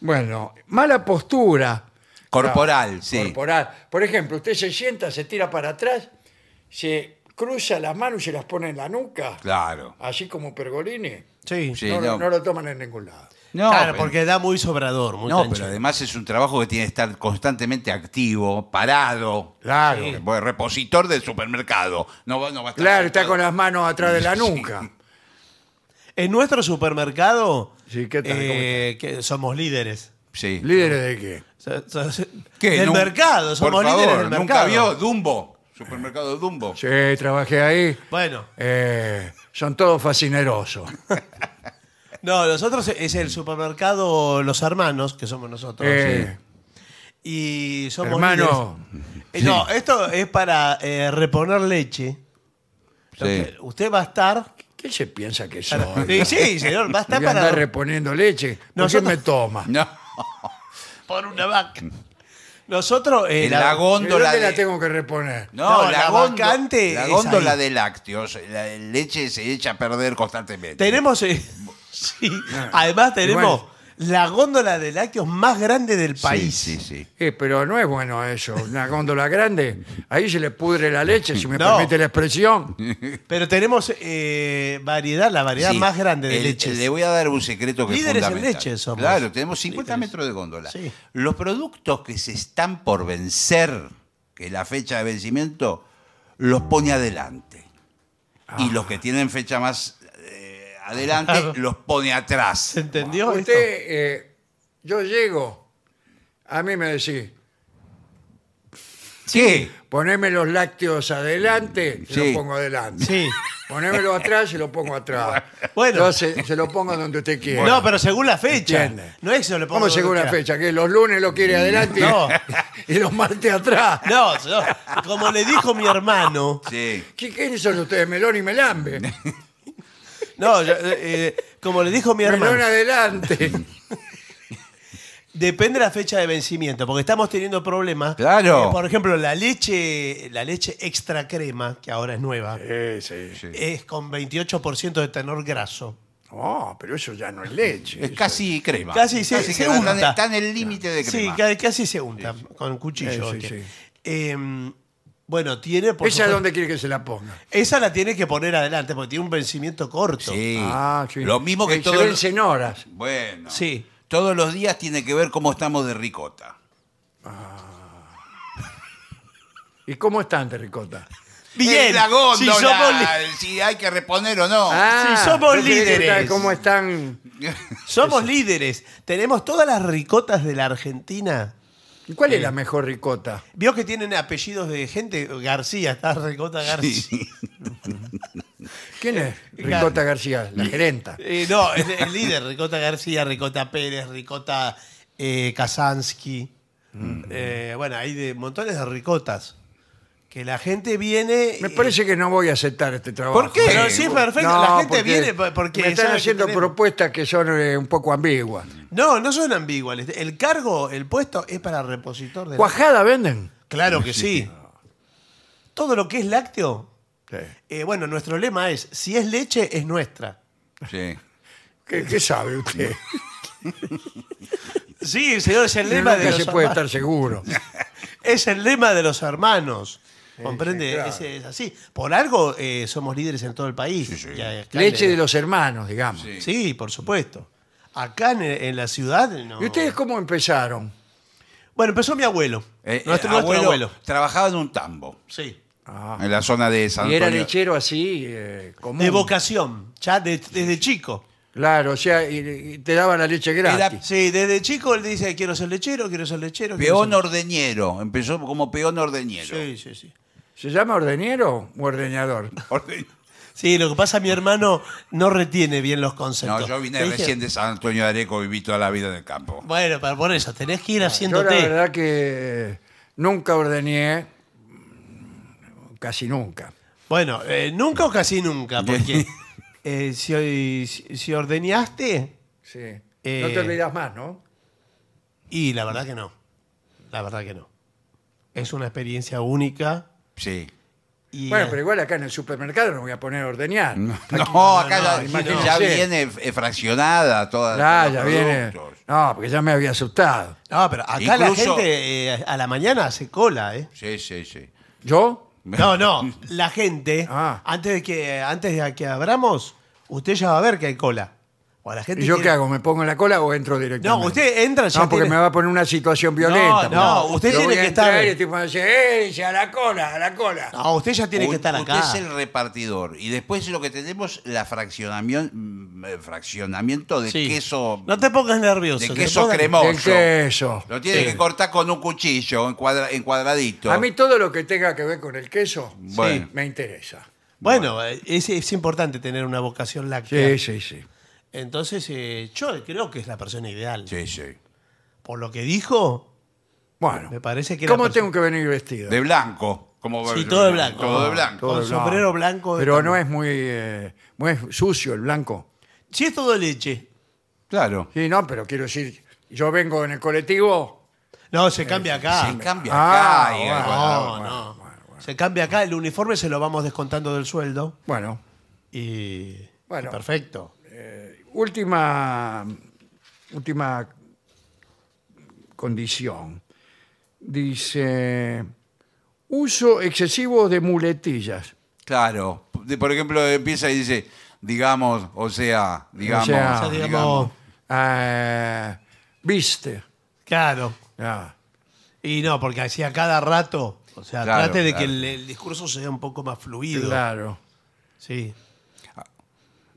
bueno, mala postura. Corporal, sí. Corporal. Por ejemplo, usted se sienta, se tira para atrás, se cruza las manos y se las pone en la nuca, Claro. así como Pergolini. Sí. Sí, no, no. no lo toman en ningún lado. No, claro, pero- porque da muy sobrador. Muy No, canchero. pero además es un trabajo que tiene que estar constantemente activo, parado. Claro. Sí, repositor del supermercado. No, va- no va a estar Claro, está sentado. con las manos atrás de la nuca. *laughs* En nuestro supermercado, Sí, ¿qué tal? ¿Cómo eh, que somos líderes. Sí. ¿Líderes de qué? ¿Qué? Del mercado, Por somos favor, líderes del mercado. ¿Nunca vio Dumbo? Supermercado Dumbo. Sí, trabajé ahí. Bueno, Eh, son todos fascinerosos. *laughs* no, nosotros es el supermercado Los Hermanos, que somos nosotros. Eh, Y somos hermano, líderes. Eh, No, esto es para eh, reponer leche. Lo Sí. que Usted va a estar. ¿qué se piensa que soy? Sí, sí, señor, va a estar Voy a para. andar reponiendo leche. ¿Por qué Nosotros- me toma? No. *laughs* por una vaca. *laughs* Nosotros. eh, la- la ¿Y góndola dónde la tengo que reponer? No, No, la, la góndo- vacante la es góndola ahí. de lácteos. La leche se echa a perder constantemente. Tenemos. eh, *laughs* sí, además tenemos bueno. La góndola de lácteos más grande del Sí, país. Sí, sí. Eh, pero no es bueno eso. Una góndola grande, ahí se le pudre la leche, si me No. permite la expresión. Pero tenemos eh, variedad, la variedad Sí. más grande de El- leches. Le voy a dar un secreto que Líderes es en fundamental. leche somos. Claro, tenemos 50 Líderes. metros de góndola. Sí. Los productos que se están por vencer, que la fecha de vencimiento los pone adelante. Ah. Y los que tienen fecha más adelante Claro. los pone atrás. ¿Se entendió esto? Usted, eh, yo llego, a mí me decís, ¿Qué? poneme los lácteos adelante, se Sí. lo pongo adelante. Sí. Ponémelo atrás, se lo pongo atrás. *laughs* Bueno. Yo se, lo pongo donde usted quiera. No, pero según la fecha. Entiende. No es que se lo pongo ¿Cómo según la fecha? Que los lunes lo quiere adelante y- No. *laughs* y, los martes atrás. No, no, como le dijo mi hermano. Sí. ¿Qué, ¿Quiénes son ustedes? Melón y Melambe. *laughs* No, yo, eh, como le dijo mi Melón hermano. adelante. *laughs* Depende de la fecha de vencimiento, porque estamos teniendo problemas. Claro. Eh, por ejemplo, la leche, la leche extra crema, que ahora es nueva, Sí, sí, sí. es con 28% de tenor graso. No, pero eso ya no es leche. Es eso casi crema. Casi se, se crema. Está en- unta. Está en el límite de Sí, crema. ca- casi se unta con cuchillo. Sí, sí, que- sí. Eh, bueno, tiene por ¿Esa supuesto- dónde quiere que se la ponga? Esa la tiene que poner adelante porque tiene un vencimiento corto. Sí. Ah, sí. Lo mismo que Eh, todo Se vencen horas. Bueno. Sí. Todos los días tiene que ver cómo estamos de ricota. ¿Y cómo están de ricota? Bien, En la góndola, si somos, li- si hay que reponer o no. Ah, somos yo quería líderes. ¿Cómo están? somos *laughs* líderes. Tenemos todas las ricotas de la Argentina. ¿Y ¿Cuál es la mejor ricota? Vio que tienen apellidos de gente. García, está Ricota García. Sí. *laughs* ¿Quién es? Ricota García, la gerenta. Eh, no, es el líder. Ricota García, Ricota Pérez, Ricota eh, Kazansky. Mm. Eh, bueno, hay de montones de ricotas. Que la gente viene. Me parece que no voy a aceptar este trabajo. ¿Por qué? Pero sí es perfecto. No, la gente porque viene po- porque. me están haciendo propuestas que son eh, un poco ambiguas. No, no son ambiguas. El cargo, el puesto es para repositor de. ¿Cuajada venden? Claro que sí. Todo lo que es lácteo. Sí. eh, bueno, nuestro lema es: si es leche, es nuestra. Sí. ¿Qué, qué sabe usted? Sí, señor, es el lema Nunca de se los puede hermanos. estar seguro. *laughs* Es el lema de los hermanos. ¿Comprende? sí, claro. Es así. Por algo eh, somos líderes en todo el país. Sí, sí. Leche de los hermanos, digamos. Sí. Sí, por supuesto. Acá en, en la ciudad no. ¿Y ustedes cómo empezaron? Bueno, empezó mi abuelo. Eh, nuestro, eh, nuestro abuelo, trabajaba en un tambo, Sí. Ah. en la zona de San Y era Antonio. lechero así, eh, común. De vocación, ya de- desde chico. Claro, o sea, y, y te daba la leche gratis. Sí, desde chico él dice, quiero ser lechero, quiero ser lechero. Peón ser-". ordeñero, empezó como peón ordeñero. Sí, sí, sí. ¿Se llama ordeñero o ordeñador? *laughs* Orde- Sí, lo que pasa, mi hermano no retiene bien los conceptos. No, yo vine Te dije, recién de San Antonio de Areco, viví toda la vida en el campo. Bueno, pero por eso, tenés que ir Yo la haciéndote. verdad que nunca ordeñé, casi nunca. Bueno, eh, nunca o casi nunca, porque *laughs* eh, si, si- si ordeñaste, Sí. Eh, No te olvidas más, ¿no? y la verdad que no. La verdad que no. Es una experiencia única. Sí. Y, Bueno, pero igual acá en el supermercado no voy a poner a ordeñar. No, no, acá no, ya, viene eh, fraccionada toda Ya, todos ya viene. No, porque ya me había asustado. No, pero acá la gente eh, a la mañana hace cola, ¿eh? Sí, sí, sí. ¿Yo? No, no, la gente, Ah. antes de que antes de que abramos, usted ya va a ver que hay cola. O la gente ¿Y yo quiere- qué hago? ¿Me pongo en la cola o entro directamente? No, usted entra ya No, porque tiene- me va a poner una situación violenta. no, usted Yo tiene voy a que entrar estar- Y el tipo me dice, ¡eh! a la cola, a la cola! No, usted ya tiene U- que estar Usted acá. es el repartidor. Y después lo que tenemos, la fraccionamiento, fraccionamiento de Sí. queso. No te pongas nervioso. de te queso pongas- cremoso. El queso. Lo tiene que cortar con un cuchillo en, cuadra- en cuadradito. A mí todo lo que tenga que ver con el queso Bueno. me interesa. Bueno, eh, es, es importante tener una vocación láctea. Sí, sí, sí. Entonces, eh, yo creo que es la persona ideal. Sí, sí. Por lo que dijo, Bueno, Me parece que ¿cómo persona- tengo que venir vestido? De blanco. Como Sí, todo de blanco. Todo de blanco. Todo con blanco. sombrero blanco Pero no es muy, eh, muy sucio el blanco. si es todo leche, Claro. Sí, no, pero quiero decir, yo vengo en el colectivo. no, se cambia acá. Se cambia Ah, acá. y- bueno. No, bueno, no. bueno, bueno. Se cambia acá, el uniforme se lo vamos descontando del sueldo. Bueno, Y. Bueno. y perfecto. Última, última condición. Dice, uso excesivo de muletillas. Claro. De- por ejemplo, empieza y dice, digamos, o sea, digamos, sea, O sea, digamos, digamos. Eh, Viste. Claro. Ah, Y no, porque así a cada rato. O sea, Claro, trate de claro. que el, el discurso sea un poco más fluido. claro. Sí.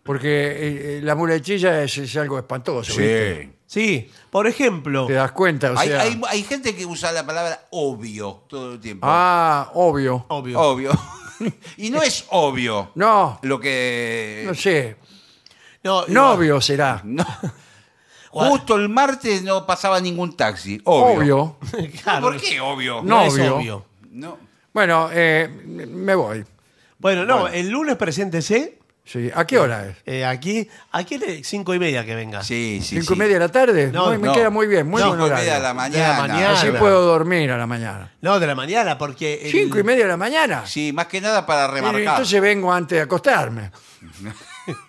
Porque eh, eh, la muletilla es, es algo espantoso. ¿viste? Sí. Sí, por ejemplo. Te das cuenta, o Hay, sea. hay- hay gente que usa la palabra obvio todo el tiempo. Ah, obvio. Obvio. Obvio. *laughs* y no es obvio No, lo que... no sé. No, Novio será. No. *laughs* Justo el martes no pasaba ningún taxi. Obvio. Obvio. *laughs* Claro, ¿Por qué obvio? No es Novio. obvio. No. Bueno, eh, me voy. Bueno, no, el lunes preséntese. Sí. ¿A qué hora es? eh, aquí, aquí es cinco y media que venga. Sí, sí, ¿Cinco sí. y media de la tarde? No, Muy- me no. queda muy bien, muy Cinco buen y media de la mañana. mañana. Así Claro. puedo dormir a la mañana. No, de la mañana, porque. el- ¿Cinco y media de la mañana? Sí, más que nada para Y remarcar. Entonces vengo antes de acostarme. *laughs*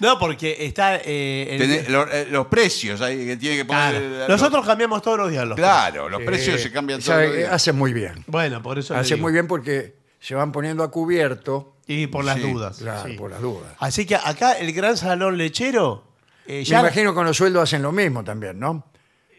No, porque está. eh, el- Tenés lo- eh, los precios ahí que tiene que Claro. poner. eh, Nosotros cambiamos todos los días. los Claro, los Eh, precios se cambian todos sabe, los días. Hace muy bien. Bueno, por eso. le Hace digo. muy bien porque se van poniendo a cubierto. Y por las Sí, dudas. Claro, sí. por las dudas. Así que acá el gran salón lechero. eh, Me ya imagino que con los sueldos hacen lo mismo también, ¿no?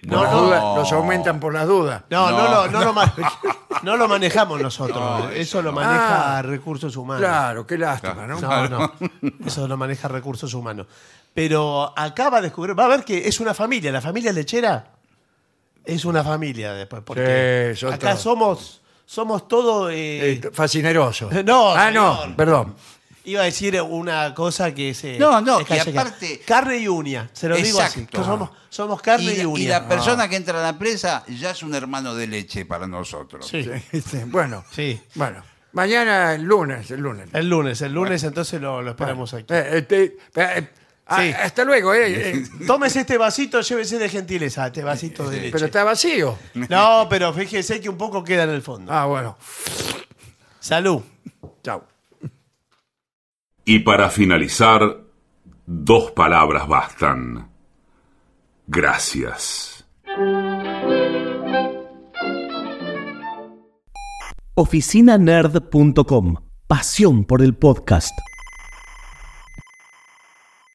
Por No, las no. dudas, los aumentan por las dudas. No, no, No, lo, no, Lo, ma- *laughs* no lo manejamos nosotros. No, eso lo maneja Ah. recursos humanos. Claro, qué lástima, ¿no? No, no. *laughs* Eso lo maneja recursos humanos. Pero acá va a descubrir, va a ver que es una familia. La familia lechera es una familia después. Porque Sí, son acá todos. somos, somos todo. eh, Eh, fascineroso. *laughs* No, Ah, no, señor. perdón. Iba a decir una cosa que se. No, no, es que aparte- Carne y uña, se lo digo así. Exacto. que somos, somos carne y, y, uña. y la persona que entra a la empresa ya es un hermano de leche para nosotros. Sí, Sí, *laughs* sí, Bueno, sí. bueno. Mañana, el lunes, el lunes. El lunes, el lunes entonces lo, lo esperamos aquí. Eh, este, eh, ah, Sí. Hasta luego, eh, eh, *laughs* Tómese este vasito, llévese de gentileza, este vasito de leche. Pero está vacío. No, pero fíjese que un poco queda en el fondo. Ah, bueno. Salud. Chao. Y para finalizar, dos palabras bastan. Gracias. oficinanerd.com. Pasión por el podcast.